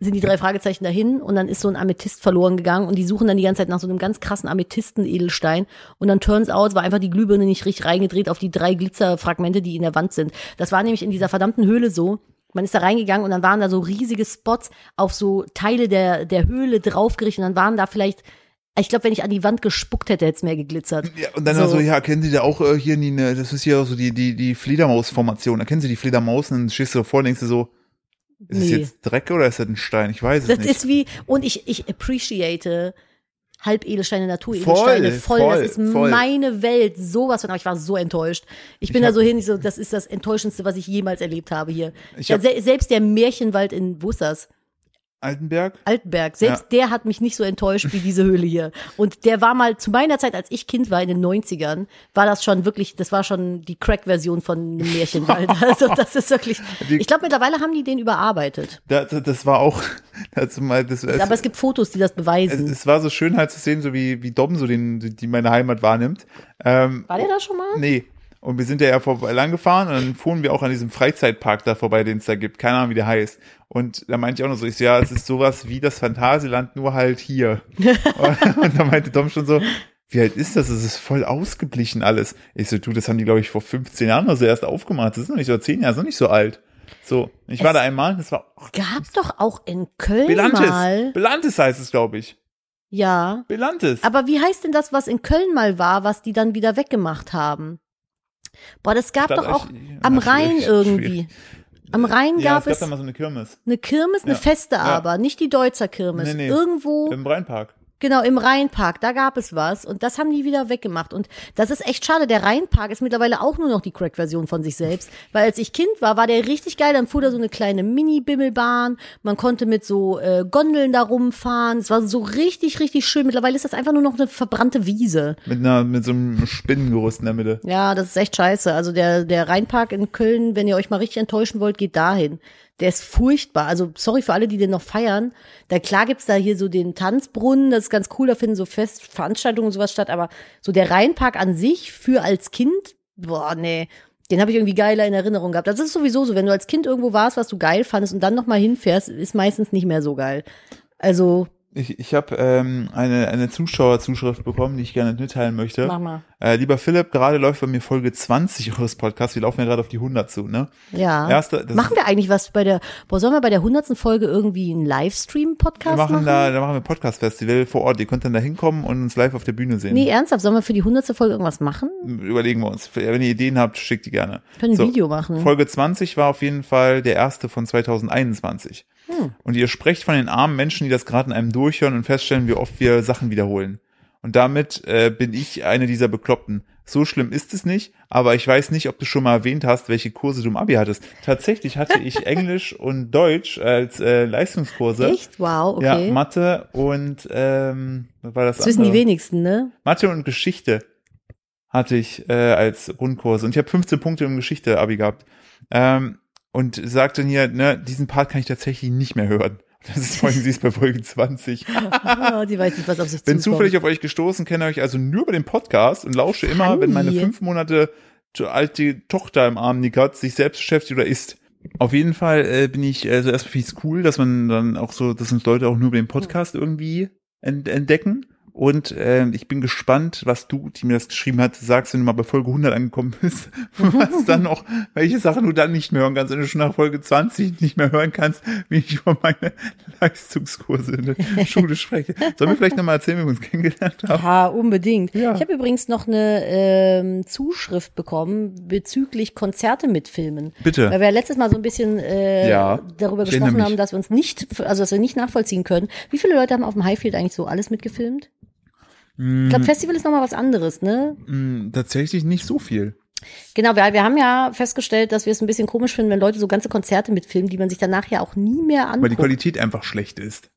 sind die drei Fragezeichen dahin und dann ist so ein Amethyst verloren gegangen und die suchen dann die ganze Zeit nach so einem ganz krassen Amethysten-Edelstein und dann turns out, war einfach die Glühbirne nicht richtig reingedreht auf die drei Glitzerfragmente, die in der Wand sind. Das war nämlich in dieser verdammten Höhle so. Man ist da reingegangen und dann waren da so riesige Spots auf so Teile der, der Höhle draufgerichtet und dann waren da vielleicht Ich glaube, wenn ich an die Wand gespuckt hätte, hätte es mehr geglitzert. Ja, und dann So. so. so, ja, kennen Sie da auch äh, hier die, das ist hier so die, die, die Fledermaus-Formation. Da kennen Sie die Fledermaus und dann stehst du davor und denkst du so, ist es Nee. jetzt Dreck oder ist das ein Stein? Ich weiß es Das nicht. ist wie, und ich, ich appreciate Halbedelsteine, Naturedelsteine voll. Voll, Das ist voll. meine Welt. Sowas von, aber ich war so enttäuscht. Ich bin Ich da hab- so hin, ich so, das ist das Enttäuschendste, was ich jemals erlebt habe hier. Ich ja, hab- se selbst der Märchenwald in, wo ist das? Altenberg? Altenberg, selbst der hat mich nicht so enttäuscht wie diese Höhle hier. Und der war mal zu meiner Zeit, als ich Kind war in den 90ern, war das schon wirklich, das war schon die Crack-Version von Märchenwald. Also das ist wirklich, ich glaube mittlerweile haben die den überarbeitet. Das, das war auch, das, mal, das, es, Aber es gibt Fotos, die das es, beweisen. es war so schön halt zu sehen, so wie, wie Dom so den, die meine Heimat wahrnimmt. Ähm, War der da schon mal? Nee. Und wir sind ja ja vorbei lang gefahren und dann fuhren wir auch an diesem Freizeitpark da vorbei, den es da gibt. Keine Ahnung, wie der heißt. Und da meinte ich auch noch so, ich so, ja, es ist sowas wie das Phantasialand, nur halt hier. und, und da meinte Dom schon so, wie alt ist das? Es ist voll ausgeblichen alles. Ich so, du, das haben die, glaube ich, vor 15 Jahren oder so erst aufgemacht. Das ist noch nicht so 10 Jahre, das ist noch nicht so alt. So, ich war Es da einmal, das war ach, Gab doch auch in Köln Belantes. mal. Belantes heißt es, glaube ich. Ja. Belantes. Aber wie heißt denn das, was in Köln mal war, was die dann wieder weggemacht haben? Boah, das gab doch auch Stadtarchiv- am Rhein schwierig, irgendwie. Am Rhein Ja, gab es gab es da mal so eine Kirmes. eine Kirmes, eine Ja. feste Ja. aber, nicht die Deutzer Kirmes. Nee, nee. Irgendwo, Im Rheinpark. Genau, im Rheinpark, da gab es was und das haben die wieder weggemacht. Und das ist echt schade. Der Rheinpark ist mittlerweile auch nur noch die Crack-Version von sich selbst. Weil als ich Kind war, war der richtig geil. Dann fuhr da so eine kleine Mini-Bimmelbahn. Man konnte mit so äh, Gondeln da rumfahren. Es war so richtig, richtig schön. Mittlerweile ist das einfach nur noch eine verbrannte Wiese. Mit einer, mit so einem Spinnengerüst in der Mitte. Ja, das ist echt scheiße. Also der, der Rheinpark in Köln, wenn ihr euch mal richtig enttäuschen wollt, geht dahin. Der ist furchtbar. Also sorry für alle, die den noch feiern. Da klar gibt's da hier so den Tanzbrunnen, das ist ganz cool, da finden so Fest Veranstaltungen und sowas statt, aber so der Rheinpark an sich für als Kind, boah, nee. Den habe ich irgendwie geiler in Erinnerung gehabt. Das ist sowieso so, wenn du als Kind irgendwo warst, was du geil fandest und dann noch mal hinfährst, ist meistens nicht mehr so geil. Also, Ich, ich habe ähm, eine, eine Zuschauerzuschrift bekommen, die ich gerne mitteilen möchte. mach mal. Äh, lieber Philipp, gerade läuft bei mir Folge 20 eures Podcasts. Wir laufen ja gerade auf die 100 zu, ne? Ja. Erste, das machen wir eigentlich was bei der, boah, sollen wir bei der hundertsten Folge irgendwie einen Livestream-Podcast machen machen? da, da machen wir Podcast-Festival vor Ort. Ihr könnt dann da hinkommen und uns live auf der Bühne sehen. Nee, ernsthaft, sollen wir für die hundertste Folge irgendwas machen? Überlegen wir uns. Wenn ihr Ideen habt, schickt die gerne. Können ein So, Video machen. Folge 20 war auf jeden Fall der erste von 2021. Hm. Und ihr sprecht von den armen Menschen, die das gerade in einem durchhören und feststellen, wie oft wir Sachen wiederholen. Und damit äh, bin ich eine dieser Bekloppten. So schlimm ist es nicht, aber ich weiß nicht, ob du schon mal erwähnt hast, welche Kurse du im Abi hattest. Tatsächlich hatte ich Englisch und Deutsch als äh, Leistungskurse. Echt? Wow, okay. Ja, Mathe und ähm, was war das? das wissen die wenigsten, ne? Mathe und Geschichte hatte ich äh, als Grundkurse und ich habe 15 Punkte im Geschichte-Abi gehabt. Ähm, und sagte dann hier, ne, diesen Part kann ich tatsächlich nicht mehr hören. Das ist folgen Sie es bei Folge 20. Ah, die weiß nicht, was auf sich Bin zukommt. zufällig auf euch gestoßen, kenne euch also nur über den Podcast und lausche immer, wenn meine Funny. fünf Monate alte Tochter im Arm nickert, sich selbst beschäftigt oder isst. Auf jeden Fall äh, bin ich, also erstmal finde ich es cool, dass man dann auch so, dass uns Leute auch nur über den Podcast irgendwie ent entdecken. Und äh, ich bin gespannt, was du, die mir das geschrieben hat, sagst, wenn du mal bei Folge 100 angekommen bist, was dann noch, welche Sachen du dann nicht mehr hören kannst, wenn du schon nach Folge 20 nicht mehr hören kannst, wie ich über meine Leistungskurse in der Schule spreche. Sollen wir vielleicht nochmal erzählen, wie wir uns kennengelernt haben? Ja, unbedingt. Ja. Ich habe übrigens noch eine ähm, Zuschrift bekommen bezüglich Konzerte mit Filmen. Bitte. Weil wir ja letztes Mal so ein bisschen äh, Ja, darüber gesprochen haben, dass wir uns nicht, also dass wir nicht nachvollziehen können. Wie viele Leute haben auf dem Highfield eigentlich so alles mitgefilmt? Ich glaube, Festival ist nochmal was anderes, ne? Mm, tatsächlich nicht so viel. Genau, wir, wir haben ja festgestellt, dass wir es ein bisschen komisch finden, wenn Leute so ganze Konzerte mitfilmen, die man sich danach ja auch nie mehr Weil die anguckt. Qualität einfach schlecht ist.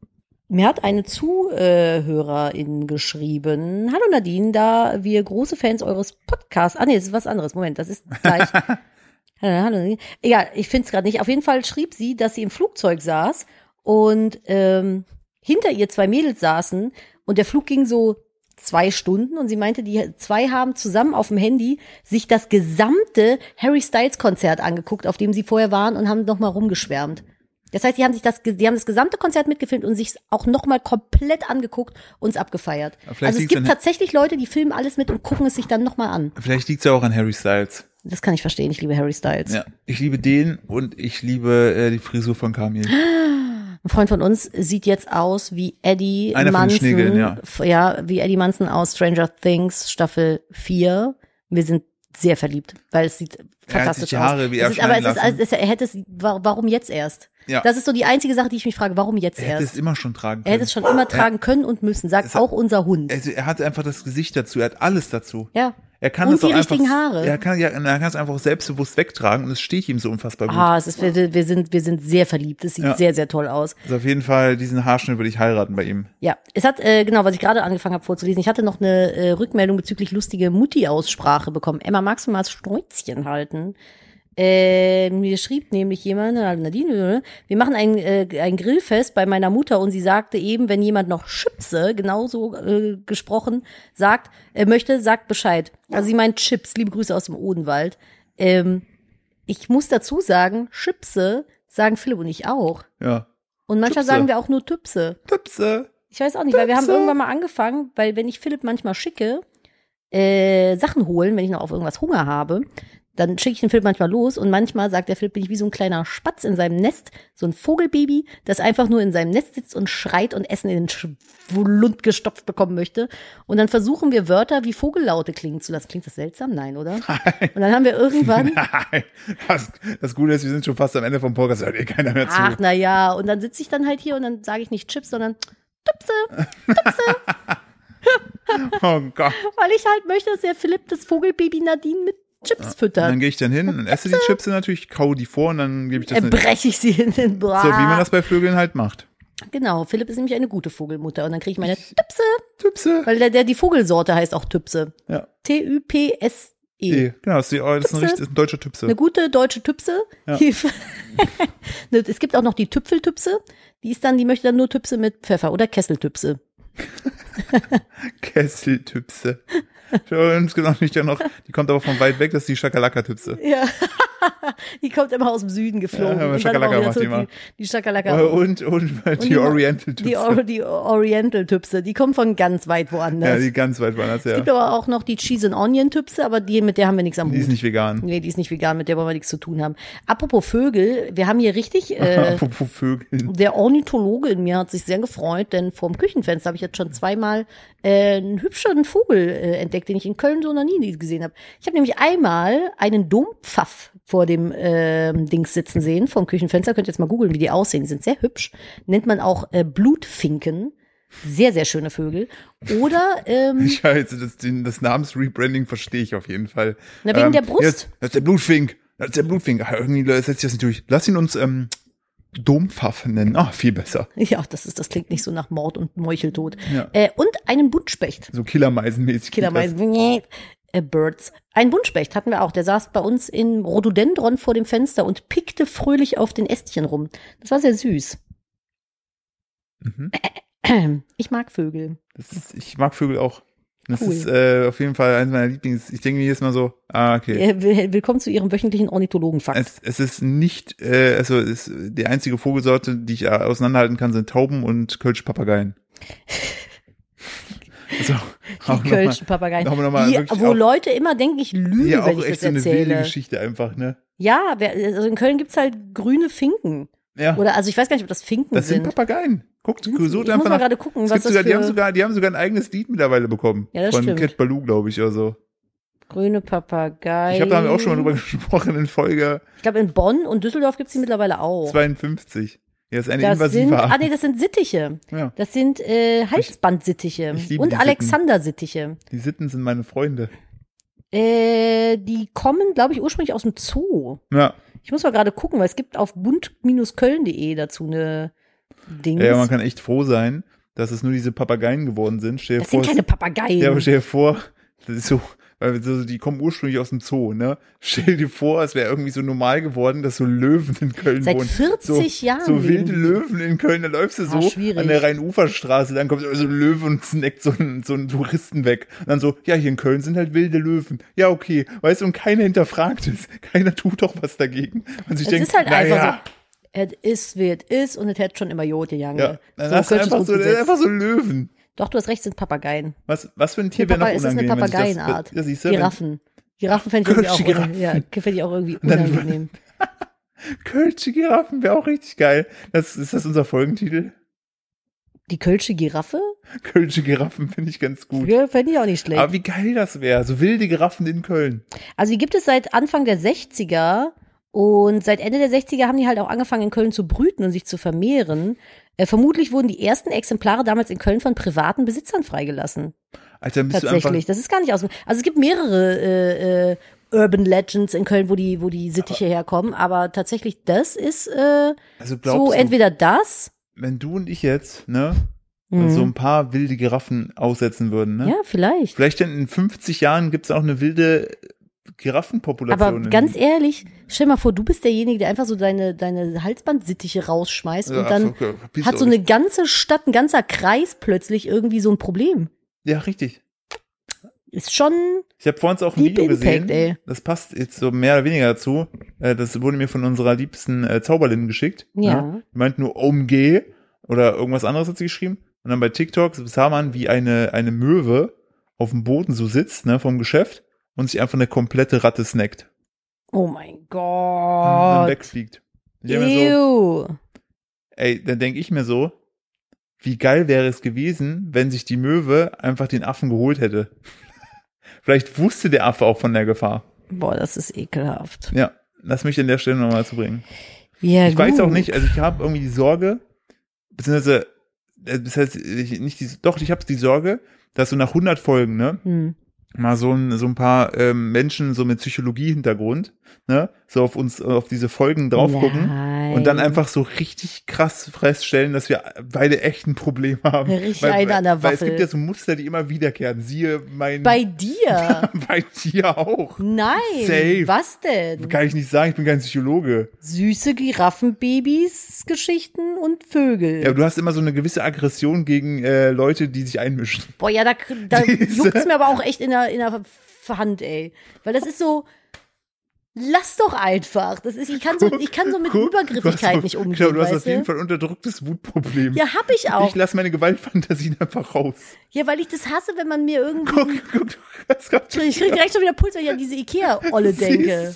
Mir hat eine Zuhörerin geschrieben, hallo Nadine, da wir große Fans eures Podcasts, ah nee, das ist was anderes, Moment, das ist gleich. hallo. Egal, ich finde es gerade nicht. Auf jeden Fall schrieb sie, dass sie im Flugzeug saß und ähm, hinter ihr zwei Mädels saßen und der Flug ging so zwei Stunden und sie meinte, die zwei haben zusammen auf dem Handy sich das gesamte Harry Styles Konzert angeguckt, auf dem sie vorher waren und haben nochmal rumgeschwärmt. Das heißt, die haben sich das, die haben das gesamte Konzert mitgefilmt und sich auch nochmal komplett angeguckt und es abgefeiert. Also es gibt tatsächlich Leute, die filmen alles mit und gucken es sich dann nochmal an. Vielleicht liegt es ja auch an Harry Styles. Das kann ich verstehen. Ich liebe Harry Styles. Ja. Ich liebe den und ich liebe äh, die Frisur von Kamil. Ein Freund von uns sieht jetzt aus wie Eddie Einer. Schneegeln, ja. Ja, wie Eddie Munson aus Stranger Things Staffel 4. Wir sind sehr verliebt, weil es sieht Er fantastisch die Haare aus. wie Es er ist, aber es ist, lassen. es er hätte es, wa- warum jetzt erst? Ja. Das ist so die einzige Sache, die ich mich frage, warum jetzt Er hätte erst? es immer schon tragen können. Er hätte es schon immer tragen können und müssen, sagt Es hat- auch unser Hund. Also er hat einfach das Gesicht dazu, er hat alles dazu. ja. Er kann Und das auch die einfach, richtigen Haare. Er kann ja, er kann es einfach selbstbewusst wegtragen und es steht ihm so unfassbar gut. Ah, es ist, wir, wir sind, wir sind sehr verliebt. Es sieht Ja. sehr, sehr toll aus. Also auf jeden Fall, diesen Haarschnitt würde ich heiraten bei ihm. Ja, es hat, äh, genau, was ich gerade angefangen habe vorzulesen. Ich hatte noch eine äh, Rückmeldung bezüglich lustige Mutti-Aussprache bekommen. Emma, magst du mal das Schnäuzchen halten? Äh, mir schrieb nämlich jemand, äh, Nadine, wir machen ein, äh, ein Grillfest bei meiner Mutter und sie sagte eben, wenn jemand noch Chipse, genauso äh, gesprochen, sagt, äh, möchte, sagt Bescheid. Also sie meint Chips, liebe Grüße aus dem Odenwald. Ähm, ich muss dazu sagen, Chipse sagen Philipp und ich auch. Ja. Und manchmal Chipse. sagen wir auch nur Tüpse. Tüpse. Ich weiß auch nicht, weil wir haben Tüpse. irgendwann mal angefangen, weil wenn ich Philipp manchmal schicke, äh, Sachen holen, wenn ich noch auf irgendwas Hunger habe, dann schicke ich den Philipp manchmal los und manchmal sagt der Philipp, bin ich wie so ein kleiner Spatz in seinem Nest, so ein Vogelbaby, das einfach nur in seinem Nest sitzt und schreit und Essen in den Schlund gestopft bekommen möchte. Und dann versuchen wir Wörter wie Vogellaute klingen zu lassen. Klingt das seltsam? Nein, oder? Und dann haben wir irgendwann, Nein. Das, das Gute ist, wir sind schon fast am Ende vom Podcast, hört eh keiner mehr zu. ach na ja, und dann sitze ich dann halt hier und dann sage ich nicht Chips, sondern Tüpse. Oh Gott. Weil ich halt möchte, dass der Philipp das Vogelbaby Nadine mit Chips Und dann gehe ich dann hin und esse die Chips natürlich, kau die vor und dann gebe ich das in- breche ich sie in den Bra. So wie man das bei Vögeln halt macht. Genau, Philipp ist nämlich eine gute Vogelmutter. Und dann kriege ich meine Tüpse, Tüpse. weil der, der, die Vogelsorte heißt auch Tüpse. Ja. T-Ü-P-S-E. Eh, Genau, das ist, die, das ist, ein, Tüpse. richtig, ist ein deutscher Tüpse. Eine gute deutsche Tüpse. Ja. Ne, es gibt auch noch die Tüpfeltüpse. Die ist dann, die möchte dann nur Tüpse mit Pfeffer oder Kesseltüpse. Kesseltüpse. Und es nicht ja noch, die kommt aber von weit weg, das ist die Schakalaka-Tüpse. Ja. die kommt immer aus dem Süden geflogen. Ja, Und Schakalaka macht die immer. Die, Schakalaka. Und, und, die, die- Oriental-Tüpse. Die, Or die Oriental-Tüpse, die kommen von ganz weit woanders. ja, die ganz weit woanders, Es ja. gibt aber auch noch die Cheese and Onion Tüpse, aber die, mit der haben wir nichts am Die ist Hut. nicht vegan. Nee, die ist nicht vegan, mit der wollen wir nichts zu tun haben. Apropos Vögel, wir haben hier richtig, äh, Apropos Vögeln. der Ornithologe in mir hat sich sehr gefreut, denn vorm Küchenfenster habe ich jetzt schon zweimal äh, einen hübschen Vogel äh, entdeckt, den ich in Köln so noch nie gesehen habe. Ich habe nämlich einmal einen Dompfaff vor dem ähm, Dings sitzen sehen, vom Küchenfenster. Könnt ihr jetzt mal googeln, wie die aussehen. Die sind sehr hübsch. Nennt man auch äh, Blutfinken. Sehr, sehr schöne Vögel. Oder ähm, Ich weiß, das, das Namensrebranding verstehe ich auf jeden Fall. Na, wegen der Brust. Jetzt, das ist der Blutfink. Das ist der Blutfink. Ah, irgendwie setzt sich das nicht durch. Lass ihn uns ähm, Dompfaff nennen. Ah, viel besser. Ja, das ist, das klingt nicht so nach Mord und Meucheltod. Ja. Äh, und einen Buntspecht. So Killermeisenmäßig. Killermeisen. Birds. Ein Buntspecht hatten wir auch. Der saß bei uns im Rhododendron vor dem Fenster und pickte fröhlich auf den Ästchen rum. Das war sehr süß. Mhm. Ich mag Vögel. Ist, ich mag Vögel auch. Das Cool. ist äh, auf jeden Fall eines meiner Lieblings. Ich denke mir jedes Mal so, ah, okay. Äh, will- Willkommen zu Ihrem wöchentlichen Ornithologenfakt. Es, es ist nicht, äh, also es, die einzige Vogelsorte, die ich äh, auseinanderhalten kann, sind Tauben und Kölsche Papageien. also, Die Kölschen Papageien. noch mal- noch mal Die, wo auch- Leute immer denken, ich lüge, ja, wenn auch ich echt das so eine wilde erzähle. Geschichte einfach, ne? Ja, also in Köln gibt's halt grüne Finken. Ja, Oder also ich weiß gar nicht, ob das Finken das sind sind. Papageien. Guckt, sucht muss einfach mal nach. gerade gucken, Es was gibt das sogar, die haben für sogar, die haben sogar ein eigenes Lied mittlerweile bekommen. Ja, das von stimmt. Cat Baloo, glaube ich, oder so. grüne Papageien. Ich habe da auch schon mal drüber gesprochen in Folge Ich glaube, in Bonn und Düsseldorf gibt's die mittlerweile auch. 52. Ja, ist eine Das sind, invasive Art. ah nee, das sind Sittiche. Ja, Das sind äh, Halsbandsittiche ich liebe und. Alexandersittiche. die Sitten sind meine Freunde. Äh, die kommen, glaube ich, ursprünglich aus dem Zoo. Ja, Ich muss mal gerade gucken, weil es gibt auf bunt-köln.de dazu eine Dings. ja, man kann echt froh sein, dass es nur diese Papageien geworden sind. Stell das vor, sind keine Papageien. Ja, aber stell dir vor, das ist so, weil so, die kommen ursprünglich aus dem Zoo, ne? Stell dir vor, es wäre irgendwie so normal geworden, dass so Löwen in Köln Seit wohnen. 40 so, Jahren So wilde. Löwen in Köln, da läufst du Ah, so schwierig. an der Rhein-Ufer-Straße, dann kommt so ein Löwe und snackt so einen, so einen Touristen weg. Und dann so, ja, hier in Köln sind halt wilde Löwen. Ja, okay. Weißt du, und keiner hinterfragt es. Keiner tut doch was dagegen. Man sich es denkt, ist halt naja, einfach so. Es ist, wie es ist und es hätte schon immer Jod gegangen. Ja, dann so hast du einfach so, einfach so Löwen. Doch, du hast recht, sind Papageien. Was, was für ein Tier Eine wäre noch ist eine unangenehm? sich das- Papageienart. Ja, siehst du, wenn- Giraffen. Giraffen fände ich, auch, unang- ja, fänd ich auch irgendwie unangenehm. Kölsche Giraffen wäre auch richtig geil. Das, ist das unser Folgentitel? Die Kölsche Giraffe? Kölsche Giraffen finde ich ganz gut. Ja, fände ich auch nicht schlecht. Aber wie geil das wäre. So wilde Giraffen in Köln. Also die gibt es seit Anfang der 60er und seit Ende der 60er haben die halt auch angefangen in Köln zu brüten und sich zu vermehren. Äh, vermutlich wurden die ersten Exemplare damals in Köln von privaten Besitzern freigelassen. Alter, dann bist du Tatsächlich. Das ist gar nicht aus. Also es gibt mehrere äh, äh, Urban Legends in Köln, wo die, wo die Sittiche herkommen, aber tatsächlich das ist äh, Also so du, entweder das. wenn du und ich jetzt, ne, Mhm. so ein paar wilde Giraffen aussetzen würden, ne? Ja, vielleicht. Vielleicht denn in 50 Jahren gibt es auch eine wilde Giraffenpopulation. Aber ganz ehrlich, stell mal vor, du bist derjenige, der einfach so deine, deine Halsbandsittiche rausschmeißt Ja, und dann okay, hat so eine ganze Stadt, ein ganzer Kreis plötzlich irgendwie so ein Problem. Ja, richtig. Ist schon, Ich habe vorhin auch ein Video Impact, gesehen. ey. Das passt jetzt so mehr oder weniger dazu. Äh, Das wurde mir von unserer liebsten äh, Zauberlin geschickt. Ja. Ne? Die meint nur OMG oder irgendwas anderes hat sie geschrieben. Und dann bei TikTok sah man, wie eine, eine Möwe auf dem Boden so sitzt, ne, vom Geschäft und sich einfach eine komplette Ratte snackt. oh mein Und dann Gott. wegfliegt. So, ey, dann denke ich mir so, wie geil wäre es gewesen, wenn sich die Möwe einfach den Affen geholt hätte. Vielleicht wusste der Affe auch von der Gefahr. Boah, das ist ekelhaft. Ja, lass mich an der Stelle nochmal zu bringen. Ja, Ich weiß auch gut. nicht, also ich habe irgendwie die Sorge, beziehungsweise, äh, das heißt, ich, nicht die, doch, ich habe die Sorge, dass so nach 100 Folgen, ne, Hm. Mal so ein, so ein paar ähm, Menschen so mit Psychologie-Hintergrund, ne, so auf uns, auf diese Folgen drauf gucken und dann einfach so richtig krass feststellen, dass wir beide echt ein Problem haben. Richtig eine an der Weil es Waffel. gibt ja so Muster, die immer wiederkehren. Siehe mein, Bei dir? bei dir auch. Nein. Safe. Was denn? Kann ich nicht sagen, ich bin kein Psychologe. Süße Giraffenbabys, Geschichten und Vögel. Ja, aber du hast immer so eine gewisse Aggression gegen äh, Leute, die sich einmischen. Boah, ja, da, da Diese- juckt's mir aber auch echt in der, in der Hand, ey. Weil das ist so, lass doch einfach. Das ist, ich kann so, ich kann so mit Guck, Übergriffigkeit hast, nicht umgehen, Genau, du hast auf jeden du? Fall unterdrücktes Wutproblem. Ja, hab ich auch. Ich lasse meine Gewaltfantasien einfach raus. Ja, weil ich das hasse, wenn man mir irgendwie, Guck, guck, du hast grad ich krieg direkt schon wieder Puls, wenn ich an diese Ikea-Olle denke.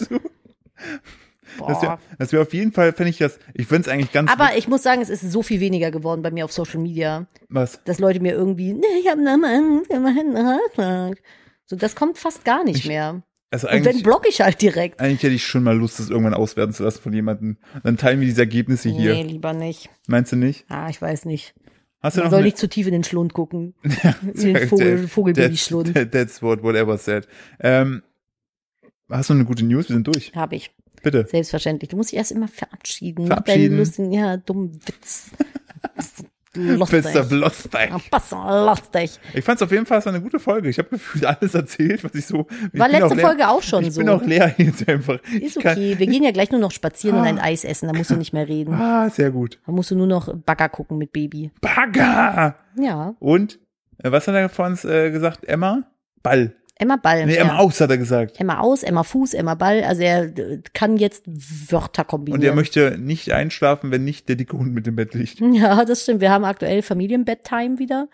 Das wäre das wär auf jeden Fall, fände ich das, ich find's eigentlich ganz Aber ich muss sagen, es ist so viel weniger geworden bei mir auf Social Media, was. dass Leute mir irgendwie, ne, ich hab einen Mann, der mal einen Ratschlag. So, das kommt fast gar nicht Ich- mehr. Also Und wenn, eigentlich, block ich halt direkt. eigentlich hätte ich schon mal Lust, das irgendwann auswerten zu lassen von jemandem. Dann teilen wir diese Ergebnisse hier. Nee, lieber nicht. Meinst du nicht? Ah, ich weiß nicht. Hast du Man noch soll nicht zu tief in den Schlund gucken. in den Vogel, Vogelbaby-Schlund. That's, that's what whatever said. Ähm, hast du eine gute News? Wir sind durch. Habe ich. Bitte. Selbstverständlich. Du musst dich erst immer verabschieden. Verabschieden. Deinen lustigen, ja, dummen Witz. Lustig. Bloster. Ja, pass auf, lustig. Ich fand's auf jeden Fall es war eine gute Folge. Ich habe gefühlt alles erzählt, was ich so. Ich War letzte auch leer, Folge auch schon Ich so. bin auch leer jetzt einfach. Ist Ich kann- okay. Wir gehen ja gleich nur noch spazieren und ein Eis essen. Da musst du nicht mehr reden. Ah, sehr gut. Da musst du nur noch Bagger gucken mit Baby. Bagger! Ja. Und, äh, was hat er vor uns äh, gesagt? Emma? Ball. Emma Ball. Nee, ja. Emma aus, hat er gesagt. Emma aus, Emma Fuß, Emma Ball. Also er äh, kann jetzt Wörter kombinieren. Und er möchte nicht einschlafen, wenn nicht der dicke Hund mit dem Bett liegt. Ja, das stimmt. Wir haben aktuell Familienbedtime wieder.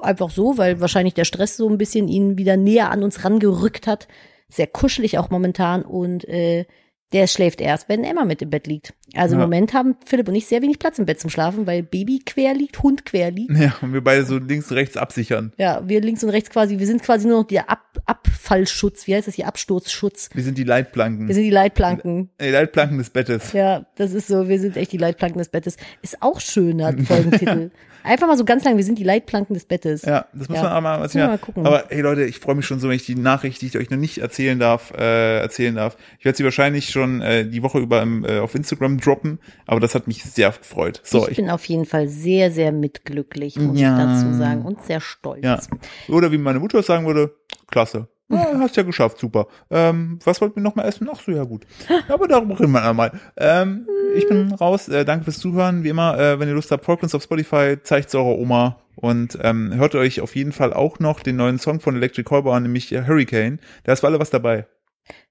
Einfach so, weil wahrscheinlich der Stress so ein bisschen ihn wieder näher an uns rangerückt hat. Sehr kuschelig auch momentan und äh, der schläft erst, wenn Emma mit im Bett liegt. Also Ja. im Moment haben Philipp und ich sehr wenig Platz im Bett zum Schlafen, weil Baby quer liegt, Hund quer liegt. Ja, und wir beide so links, rechts absichern. Ja, wir links und rechts quasi, wir sind quasi nur noch der Ab Abfallschutz, wie heißt das hier, Absturzschutz. Wir sind die Leitplanken. Wir sind die Leitplanken. die Leitplanken des Bettes. Ja, das ist so, wir sind echt die Leitplanken des Bettes. Ist auch schön, hat Folgentitel. Einfach mal so ganz lang, wir sind die Leitplanken des Bettes. Ja, das muss Ja. man auch mal, was ja, mal gucken. aber hey Leute, ich freue mich schon so, wenn ich die Nachricht, die ich euch noch nicht erzählen darf, äh, erzählen darf. Ich werde sie wahrscheinlich schon äh, die Woche über im, äh, auf Instagram droppen, aber das hat mich sehr gefreut. So, ich ich, bin auf jeden Fall sehr, sehr mitglücklich, muss Ja. ich dazu sagen. Und sehr stolz. ja. Oder wie meine Mutter sagen würde, klasse. Ja, hast ja geschafft, super. Ähm, was wollten wir noch mal essen? Ach so, ja gut. Aber darüber reden wir einmal. Ähm, ich bin raus. Äh, danke fürs Zuhören. Wie immer, äh, wenn ihr Lust habt, folgt uns auf Spotify, zeigt es eurer Oma und ähm, hört euch auf jeden Fall auch noch den neuen Song von Electric Callboy an, nämlich äh, Hurricane. Da ist für alle was dabei.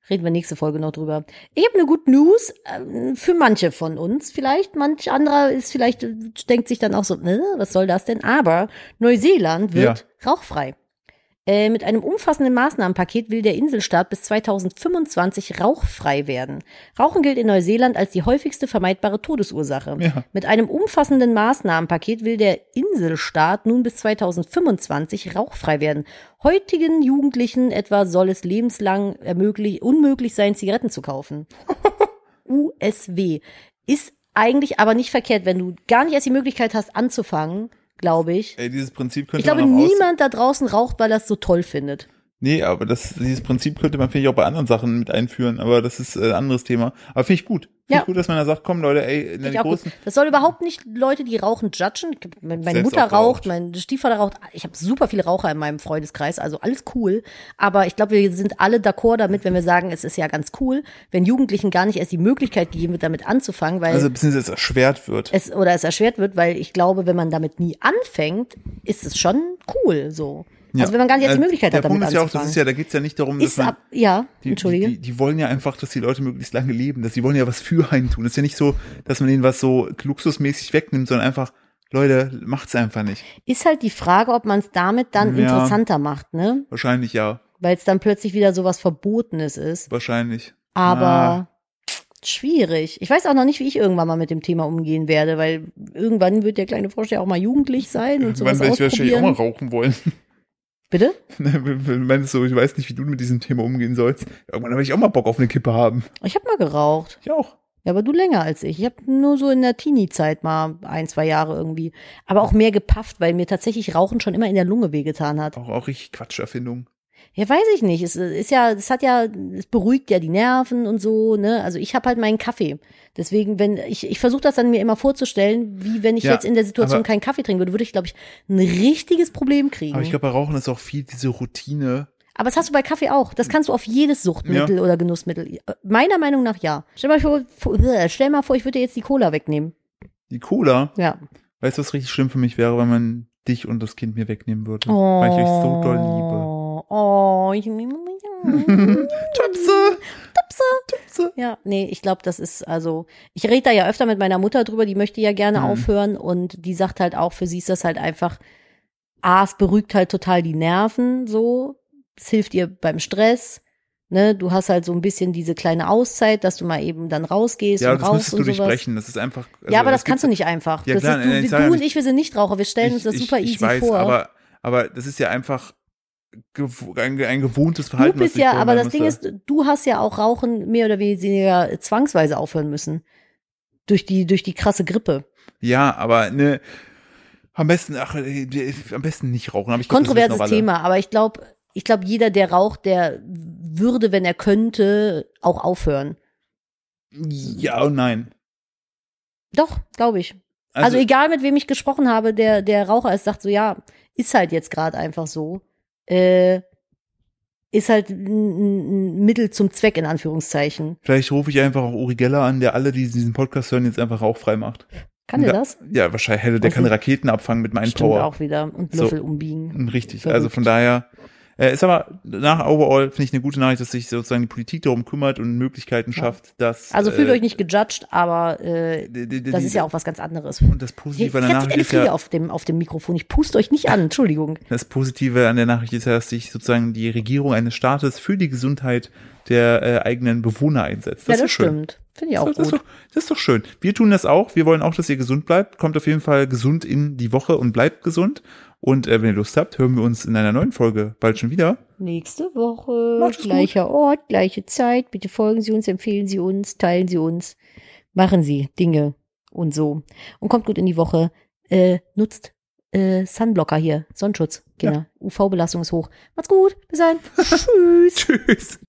Reden wir nächste Folge noch drüber. Ich habe eine gute News ähm, für manche von uns. Vielleicht, manch anderer ist vielleicht, denkt sich dann auch so, ne, was soll das denn? Aber Neuseeland wird rauchfrei. Äh, mit einem umfassenden Maßnahmenpaket will der Inselstaat bis 2025 rauchfrei werden. Rauchen gilt in Neuseeland als die häufigste vermeidbare Todesursache. Ja. Mit einem umfassenden Maßnahmenpaket will der Inselstaat nun bis 2025 rauchfrei werden. Heutigen Jugendlichen etwa soll es lebenslang unmöglich sein, Zigaretten zu kaufen. USW ist eigentlich aber nicht verkehrt, wenn du gar nicht erst die Möglichkeit hast anzufangen, glaube ich. Ey, dieses Prinzip könnte Ich glaube, man niemand da draußen raucht, weil er es so toll findet. Nee, aber das, dieses Prinzip könnte man, finde ich, auch bei anderen Sachen mit einführen, aber das ist äh, ein anderes Thema. Aber finde ich gut. Finde Ja. gut, dass man da sagt, komm Leute, ey, ich auch gut. großen. Das soll überhaupt nicht Leute, die rauchen, judgen. Meine Selbst Mutter raucht, mein Stiefvater raucht. Ich habe super viele Raucher in meinem Freundeskreis, also alles cool. Aber ich glaube, wir sind alle d'accord damit, wenn wir sagen, es ist ja ganz cool, wenn Jugendlichen gar nicht erst die Möglichkeit gegeben wird, damit anzufangen, weil Also beziehungsweise es erschwert wird. es oder es erschwert wird, weil ich glaube, wenn man damit nie anfängt, ist es schon cool so. Also wenn man gar nicht erst die Äh, Möglichkeit der hat, damit Punkt ist ja auch, das ist ja, da geht's ja nicht darum, dass ist man, ab, ja, die, entschuldige. Die, die wollen ja einfach, dass die Leute möglichst lange leben, dass die wollen ja was für einen tun. Das ist ja nicht so, dass man ihnen was so luxusmäßig wegnimmt, sondern einfach, Leute, macht's einfach nicht. ist halt die Frage, ob man es damit dann Ja. interessanter macht, ne? Wahrscheinlich ja, Weil es dann plötzlich wieder sowas Verbotenes ist. wahrscheinlich. Aber schwierig. Ich weiß auch noch nicht, wie ich irgendwann mal mit dem Thema umgehen werde, weil irgendwann wird der kleine Frosch ja auch mal jugendlich sein und sowas Irgendwann werde ich wahrscheinlich auch mal rauchen wollen. Bitte? Du meinst so, ich weiß nicht, wie du mit diesem Thema umgehen sollst. Irgendwann werde ich auch mal Bock auf eine Kippe haben. Ich habe mal geraucht. Ich auch. Ja, aber du länger als ich. Ich habe nur so in der Teenie-Zeit mal ein, zwei Jahre irgendwie. Aber auch mehr gepafft, weil mir tatsächlich Rauchen schon immer in der Lunge wehgetan hat. Auch, auch richtig Quatscherfindung. Ja, weiß ich nicht. Es ist ja, es hat ja, es beruhigt ja die Nerven und so, ne? Also ich habe halt meinen Kaffee. Deswegen, wenn ich, ich versuche das dann mir immer vorzustellen, wie wenn ich Ja, jetzt in der Situation aber- keinen Kaffee trinken würde, würde ich, glaube ich, ein richtiges Problem kriegen. Aber ich glaube, bei Rauchen ist auch viel diese Routine. Aber das hast du bei Kaffee auch. Das kannst du auf jedes Suchtmittel oder Genussmittel. Meiner Meinung nach ja. Stell mal vor, äh, stell mal vor, ich würde dir jetzt die Cola wegnehmen. Die Cola, Ja. weißt du, was richtig schlimm für mich wäre, wenn man dich und das Kind mir wegnehmen würde? Weil ich euch so doll liebe. Oh, ich, Töpse! Töpse! Ja, nee, ich glaube, das ist also, ich rede da ja öfter mit meiner Mutter drüber, die möchte ja gerne Mhm. aufhören und die sagt halt auch, für sie ist das halt einfach, A, es beruhigt halt total die Nerven so, es hilft ihr beim Stress, ne, du hast halt so ein bisschen diese kleine Auszeit, dass du mal eben dann rausgehst Ja, und das raus müsstest und du sowas. durchbrechen. Das ist einfach. also ja, aber das es kannst du nicht einfach. Ja, das klar, ist, du, ich du und ich, wir sind nicht Raucher, wir stellen uns das super ich, easy ich weiß, vor. Aber, aber das ist ja einfach ein, ein gewohntes du Verhalten. was bist ja, aber das Ding musste. ist, du hast ja auch Rauchen mehr oder weniger zwangsweise aufhören müssen. Durch die, durch die krasse Grippe. Ja, aber ne. Am besten, ach, äh, am besten nicht rauchen. Ich glaub, Kontroverses. Thema, aber ich glaube, ich glaube, jeder, der raucht, der würde, wenn er könnte, auch aufhören. Ja und nein. Doch, glaube ich. Also, egal, mit wem ich gesprochen habe, der, der Raucher ist, sagt so, ja, ist halt jetzt gerade einfach so. Äh, ist halt ein, Mittel zum Zweck, in Anführungszeichen. vielleicht rufe ich einfach auch Uri Geller an, der alle, die diesen Podcast hören, jetzt einfach rauchfrei macht. Kann der das? Ja, wahrscheinlich. Der Was kann Raketen abfangen mit meinem Power. auch wieder. Und So. Löffel umbiegen. Richtig. Verrückt. Also von daher äh, ist aber nach overall finde ich eine gute Nachricht, dass sich sozusagen die Politik darum kümmert und Möglichkeiten schafft, dass Also fühlt äh, euch nicht gejudged, aber äh, die- die- das die- ist ja auch was ganz anderes. und das Positive an der Nachricht ist ja, auf dem, auf dem Mikrofon. Ich puste euch nicht an, Entschuldigung. das Positive an der Nachricht ist ja, dass sich sozusagen die Regierung eines Staates für die Gesundheit der äh, eigenen Bewohner einsetzt. ja, ist das schön. stimmt. Finde ich auch das, das, gut. ist doch, das ist doch schön. Wir tun das auch. Wir wollen auch, dass ihr gesund bleibt. Kommt auf jeden Fall gesund in die Woche und bleibt gesund. Und äh, wenn ihr Lust habt, hören wir uns in einer neuen Folge bald schon wieder. Nächste Woche, Macht gleicher Ort, gleiche Zeit. Bitte folgen Sie uns, empfehlen Sie uns, teilen Sie uns, machen Sie Dinge und so. Und kommt gut in die Woche. Äh, nutzt äh, Sunblocker hier, Sonnenschutz. Kinder, UV-Belastung ist hoch. Macht's gut, bis dann. Tschüss. Tschüss.